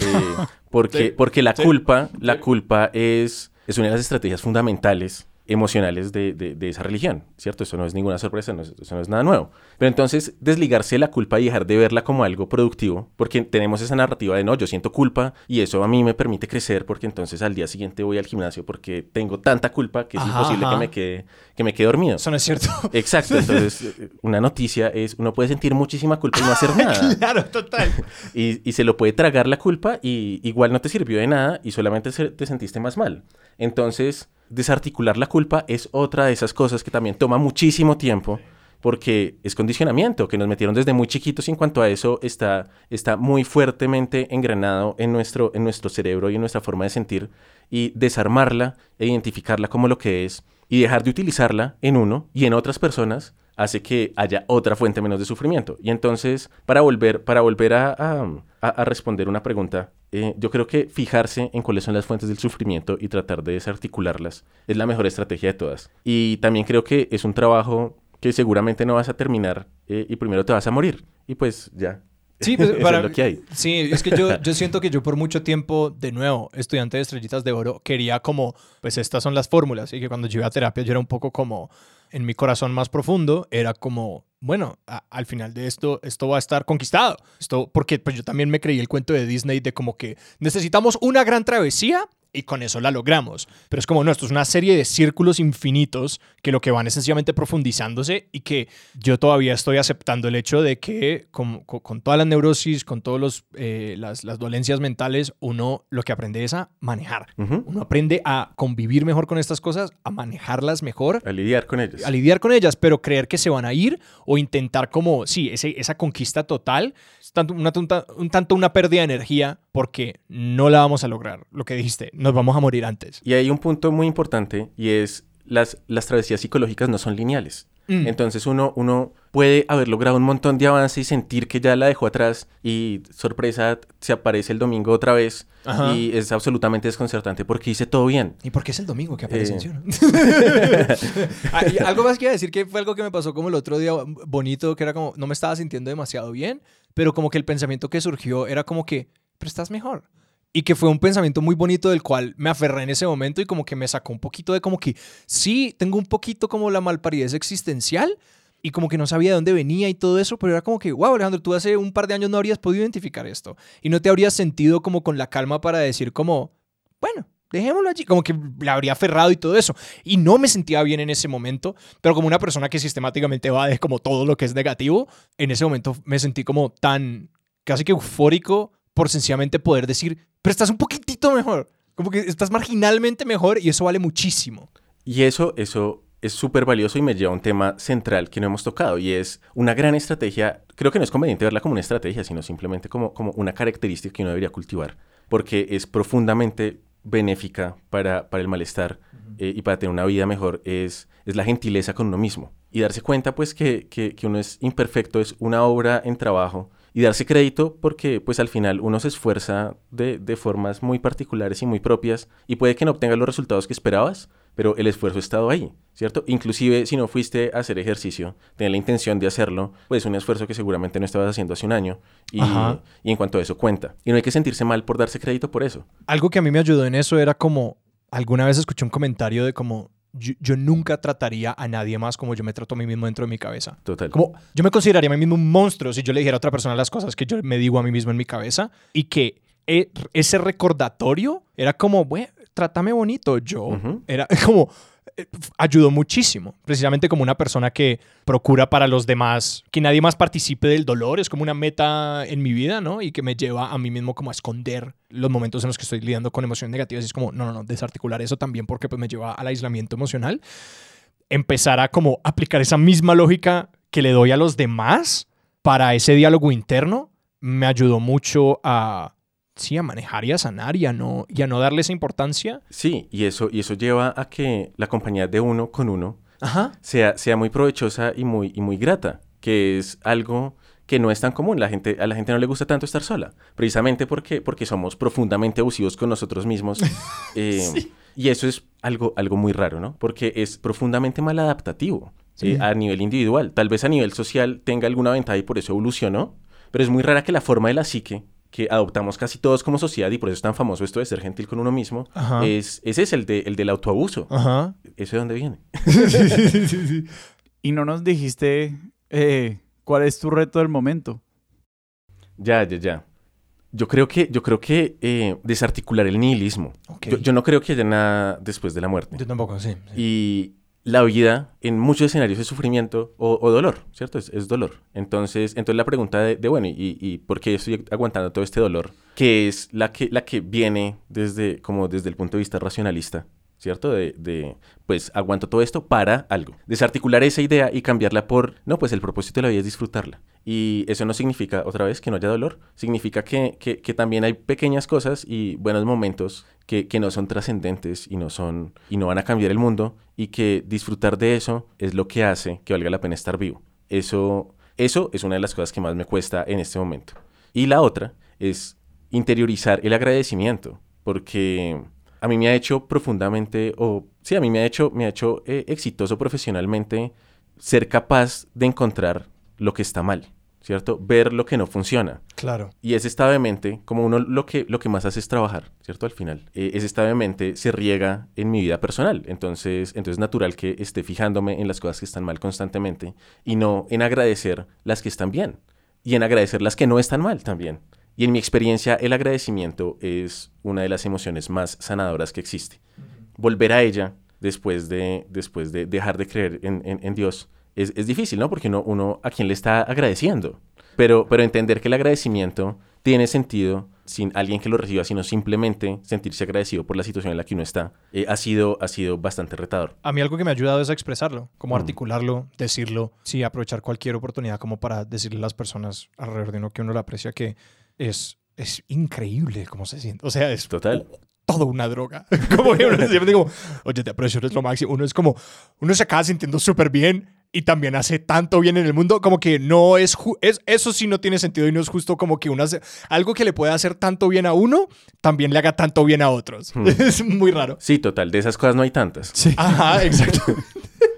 porque, Sí, porque la sí, culpa, la sí. culpa es, es una de las estrategias fundamentales emocionales de, de, de, esa religión, ¿cierto? Eso no es ninguna sorpresa, no es, eso no es nada nuevo. Pero entonces desligarse de la culpa y dejar de verla como algo productivo, porque tenemos esa narrativa de no, yo siento culpa y eso a mí me permite crecer porque entonces al día siguiente voy al gimnasio porque tengo tanta culpa que es Ajá, imposible ajá. que me quede que me quede dormido. Eso no es cierto. Exacto, entonces una noticia es uno puede sentir muchísima culpa y no hacer nada. claro, total. Y, y se lo puede tragar la culpa y igual no te sirvió de nada y solamente se- te sentiste más mal. Entonces, desarticular la culpa es otra de esas cosas que también toma muchísimo tiempo porque es condicionamiento que nos metieron desde muy chiquitos y en cuanto a eso está, está muy fuertemente engranado en nuestro, en nuestro cerebro y en nuestra forma de sentir y desarmarla e identificarla como lo que es y dejar de utilizarla en uno y en otras personas hace que haya otra fuente menos de sufrimiento. Y entonces, para volver, para volver a, a- a- responder una pregunta, eh, yo creo que fijarse en cuáles son las fuentes del sufrimiento y tratar de desarticularlas es la mejor estrategia de todas. Y también creo que es un trabajo que seguramente no vas a terminar eh, y primero te vas a morir. Y pues ya. Sí, pues, para- es lo que hay. Sí, es que yo, yo siento que yo por mucho tiempo, de nuevo, estudiante de estrellitas de oro, quería como, pues estas son las fórmulas. Y que cuando yo iba a terapia yo era un poco como, en mi corazón más profundo, era como, bueno, al final de esto, esto va a estar conquistado. Esto, porque pues yo también me creí el cuento de Disney de como que necesitamos una gran travesía y con eso la logramos. Pero es como, no, esto es una serie de círculos infinitos que lo que van es sencillamente profundizándose y que yo todavía estoy aceptando el hecho de que con, con, con todas las neurosis, con todas las, las dolencias mentales, uno lo que aprende es a manejar. Uno aprende a convivir mejor con estas cosas, a manejarlas mejor A lidiar con ellos. a lidiar con ellas, pero creer que se van a ir o intentar como, sí, ese, esa conquista total, es tanto una, un tanto una pérdida de energía porque no la vamos a lograr, lo que dijiste, nos vamos a morir antes. Y hay un punto muy importante y es las, las travesías psicológicas no son lineales. Mm. Entonces uno, uno puede haber logrado un montón de avance y sentir que ya la dejó atrás y sorpresa se aparece el domingo otra vez Ajá. y es absolutamente desconcertante porque hice todo bien. ¿Y por qué es el domingo que aparece Eh. Ah, algo más a decir que fue algo que me pasó como el otro día bonito, que era como, no me estaba sintiendo demasiado bien, pero como que el pensamiento que surgió era como que, pero estás mejor. Y que fue un pensamiento muy bonito del cual me aferré en ese momento y como que me sacó un poquito de como que, sí, tengo un poquito como la malparidez existencial y como que no sabía de dónde venía y todo eso, pero era como que, wow, Alejandro, tú hace un par de años no habrías podido identificar esto y no te habrías sentido como con la calma para decir como, bueno, dejémoslo allí, como que la habría aferrado y todo eso. Y no me sentía bien en ese momento, pero como una persona que sistemáticamente va de como todo lo que es negativo, en ese momento me sentí como tan casi que eufórico por sencillamente poder decir, pero estás un poquitito mejor, como que estás marginalmente mejor y eso vale muchísimo. Y eso, eso es súper valioso y me lleva a un tema central que no hemos tocado y es una gran estrategia. Creo que no es conveniente verla como una estrategia, sino simplemente como, como una característica que uno debería cultivar, porque es profundamente benéfica para, para el malestar eh, y para tener una vida mejor, es, es la gentileza con uno mismo. Y darse cuenta pues que, que, que uno es imperfecto, es una obra en trabajo y darse crédito porque pues al final uno se esfuerza de, de formas muy particulares y muy propias y puede que no obtengas los resultados que esperabas, pero el esfuerzo ha estado ahí, ¿cierto? Inclusive si no fuiste a hacer ejercicio, tener la intención de hacerlo, pues es un esfuerzo que seguramente no estabas haciendo hace un año y, y en cuanto a eso cuenta. Y no hay que sentirse mal por darse crédito por eso. Algo que a mí me ayudó en eso era como, alguna vez escuché un comentario de como, yo, yo nunca trataría a nadie más como yo me trato a mí mismo dentro de mi cabeza. Total. Como yo me consideraría a mí mismo un monstruo si yo le dijera a otra persona las cosas que yo me digo a mí mismo en mi cabeza y que e- ese recordatorio era como, bueno, trátame bonito, yo. Ujú. Era como, ayudó muchísimo. Precisamente como una persona que procura para los demás, que nadie más participe del dolor, es como una meta en mi vida, ¿no? Y que me lleva a mí mismo como a esconder los momentos en los que estoy lidiando con emociones negativas. Y es como, no, no, no, desarticular eso también porque pues me lleva al aislamiento emocional. Empezar a como aplicar esa misma lógica que le doy a los demás para ese diálogo interno me ayudó mucho a, sí, a manejar y a sanar y a no, y a no darle esa importancia. Sí, y eso, y eso lleva a que la compañía de uno con uno Ajá. sea, sea muy provechosa y muy, y muy grata, que es algo que no es tan común. La gente, a la gente no le gusta tanto estar sola, precisamente porque, porque somos profundamente abusivos con nosotros mismos. Eh, Y eso es algo, algo muy raro, ¿no? Porque es profundamente maladaptativo Sí. eh, a nivel individual. Tal vez a nivel social tenga alguna ventaja y por eso evolucionó, pero es muy rara que la forma de la psique que adoptamos casi todos como sociedad y por eso es tan famoso esto de ser gentil con uno mismo, Ajá. es, ese es el, de, el del autoabuso. Ajá. ¿Eso de dónde viene? Y no nos dijiste eh, cuál es tu reto del momento. Ya, ya, ya. Yo creo que, yo creo que eh, desarticular el nihilismo. Yo no creo que haya nada después de la muerte. Yo tampoco, sí. sí. Y la vida en muchos escenarios es sufrimiento o, dolor, ¿cierto? Es, dolor. Entonces, entonces la pregunta de, de, bueno, ¿y, ¿y por qué estoy aguantando todo este dolor? Que es la que, la que viene desde, como desde el punto de vista racionalista, ¿cierto? De, de, pues, aguanto todo esto para algo. Desarticular esa idea y cambiarla por, no, pues el propósito de la vida es disfrutarla. Y eso no significa, otra vez, que no haya dolor. Significa que, que, que también hay pequeñas cosas y buenos momentos que, que no son trascendentes y no son, y no van a cambiar el mundo y que disfrutar de eso es lo que hace que valga la pena estar vivo. Eso, eso es una de las cosas que más me cuesta en este momento. Y la otra es interiorizar el agradecimiento, porque a mí me ha hecho profundamente, o sí, a mí me ha hecho, me ha hecho eh, exitoso profesionalmente ser capaz de encontrar lo que está mal, ¿cierto? Ver lo que no funciona. Claro. Y ese estado de mente, como uno lo que, lo que más hace es trabajar, ¿cierto? Al final. Eh, ese estado de mente se riega en mi vida personal. Entonces, entonces es natural que esté fijándome en las cosas que están mal constantemente y no en agradecer las que están bien. Y en agradecer las que no están mal también. Y en mi experiencia, el agradecimiento es una de las emociones más sanadoras que existe. Volver a ella después de, después de dejar de creer en, en, en Dios es, es, difícil, ¿no? Porque uno, uno a quién le está agradeciendo. Pero, pero entender que el agradecimiento tiene sentido sin alguien que lo reciba, sino simplemente sentirse agradecido por la situación en la que uno está, eh, ha, sido, ha sido bastante retador. A mí algo que me ha ayudado es a expresarlo, como mm. articularlo, decirlo, sí, aprovechar cualquier oportunidad como para decirle a las personas alrededor de uno que uno lo aprecia que es, es increíble cómo se siente. O sea, es total. Todo una droga. como que uno siempre digo, oye, te aprecio, eres lo máximo. Uno es como, uno se acaba sintiendo súper bien y también hace tanto bien en el mundo, como que no es, es, eso sí no tiene sentido y no es justo como que una, algo que le puede hacer tanto bien a uno, también le haga tanto bien a otros. Hmm. Es muy raro. Sí, total, de esas cosas no hay tantas. Sí. Ajá, exacto.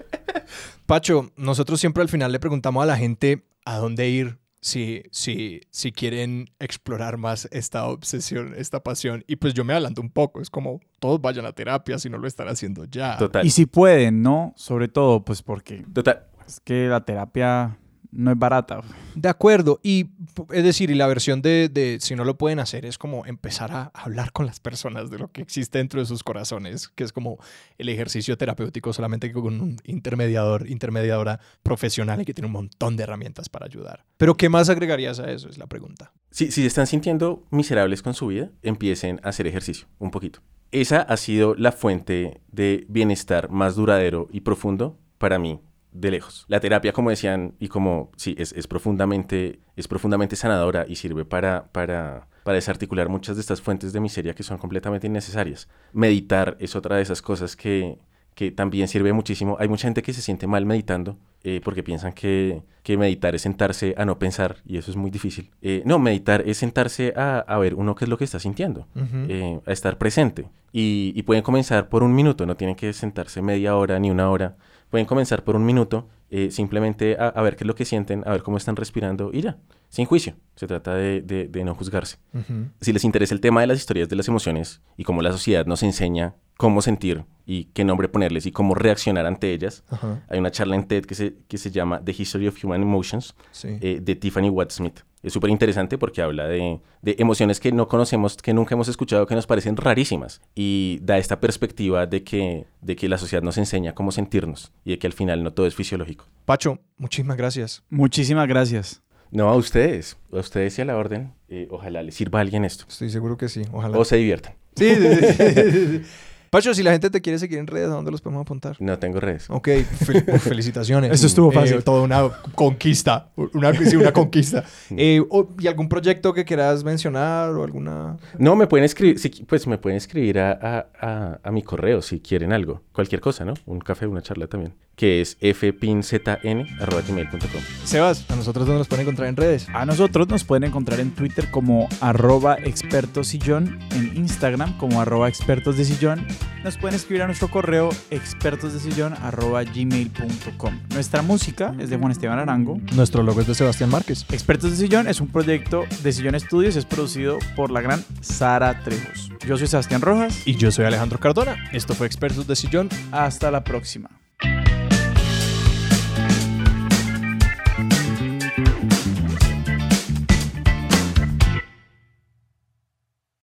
Pacho, nosotros siempre al final le preguntamos a la gente a dónde ir si, si, si quieren explorar más esta obsesión, esta pasión. Y pues yo me adelanto un poco, es como todos vayan a terapia si no lo están haciendo ya. Total. Y si pueden, ¿no? Sobre todo, pues porque Total. es que la terapia no es barata. De acuerdo. Y es decir, y la versión de, de, si no lo pueden hacer es como empezar a hablar con las personas de lo que existe dentro de sus corazones, que es como el ejercicio terapéutico solamente con un intermediador, intermediadora profesional y que tiene un montón de herramientas para ayudar. Pero ¿qué más agregarías a eso? Es la pregunta. Si, si se están sintiendo miserables con su vida, empiecen a hacer ejercicio un poquito. Esa ha sido la fuente de bienestar más duradero y profundo para mí de lejos. La terapia, como decían, y como sí, es, es, profundamente, es profundamente sanadora y sirve para, para, para desarticular muchas de estas fuentes de miseria que son completamente innecesarias. Meditar es otra de esas cosas que, que también sirve muchísimo. Hay mucha gente que se siente mal meditando eh, porque piensan que, que, meditar es sentarse a no pensar y eso es muy difícil. Eh, no, meditar es sentarse a, a, ver uno qué es lo que está sintiendo, uh -huh. eh, a estar presente. Y, y pueden comenzar por un minuto, no tienen que sentarse media hora ni una hora pueden comenzar por un minuto, eh, simplemente a, a, ver qué es lo que sienten, a ver cómo están respirando y ya, sin juicio. Se trata de, de, de no juzgarse. Uh -huh. Si les interesa el tema de las historias de las emociones y cómo la sociedad nos enseña cómo sentir y qué nombre ponerles y cómo reaccionar ante ellas, uh -huh. hay una charla en TED que se, que se llama The History of Human Emotions sí. eh, de Tiffany Watt-Smith. Es súper interesante porque habla de, de, emociones que no conocemos, que nunca hemos escuchado, que nos parecen rarísimas. Y da esta perspectiva de que, de que la sociedad nos enseña cómo sentirnos y de que al final no todo es fisiológico. Pacho, muchísimas gracias. Muchísimas gracias. No, a ustedes. A ustedes y a la orden. Eh, ojalá les sirva a alguien esto. Estoy seguro que sí. Ojalá. O se diviertan. Sí, sí, sí. Pacho, si la gente te quiere seguir en redes, ¿a dónde los podemos apuntar? No tengo redes. Ok, fel felicitaciones. Eso estuvo fácil. Eh, toda una conquista. Una, sí, una conquista. Eh, oh, ¿Y algún proyecto que quieras mencionar o alguna...? No, me pueden escribir, pues me pueden escribir a, a, a, a, mi correo si quieren algo. Cualquier cosa, ¿no? Un café, una charla también. Que es fpinzn.gmail.com Sebas, ¿a nosotros dónde nos pueden encontrar en redes? A nosotros nos pueden encontrar en Twitter como arroba expertosillón, en Instagram como arroba expertos de sillón nos pueden escribir a nuestro correo expertosdesillón.gmail.com. Nuestra música es de Juan Esteban Arango. Nuestro logo es de Sebastián Márquez. Expertos de Sillón es un proyecto de Sillón Estudios, es producido por la gran Sara Trejos. Yo soy Sebastián Rojas. Y yo soy Alejandro Cardona. Esto fue Expertos de Sillón. Hasta la próxima.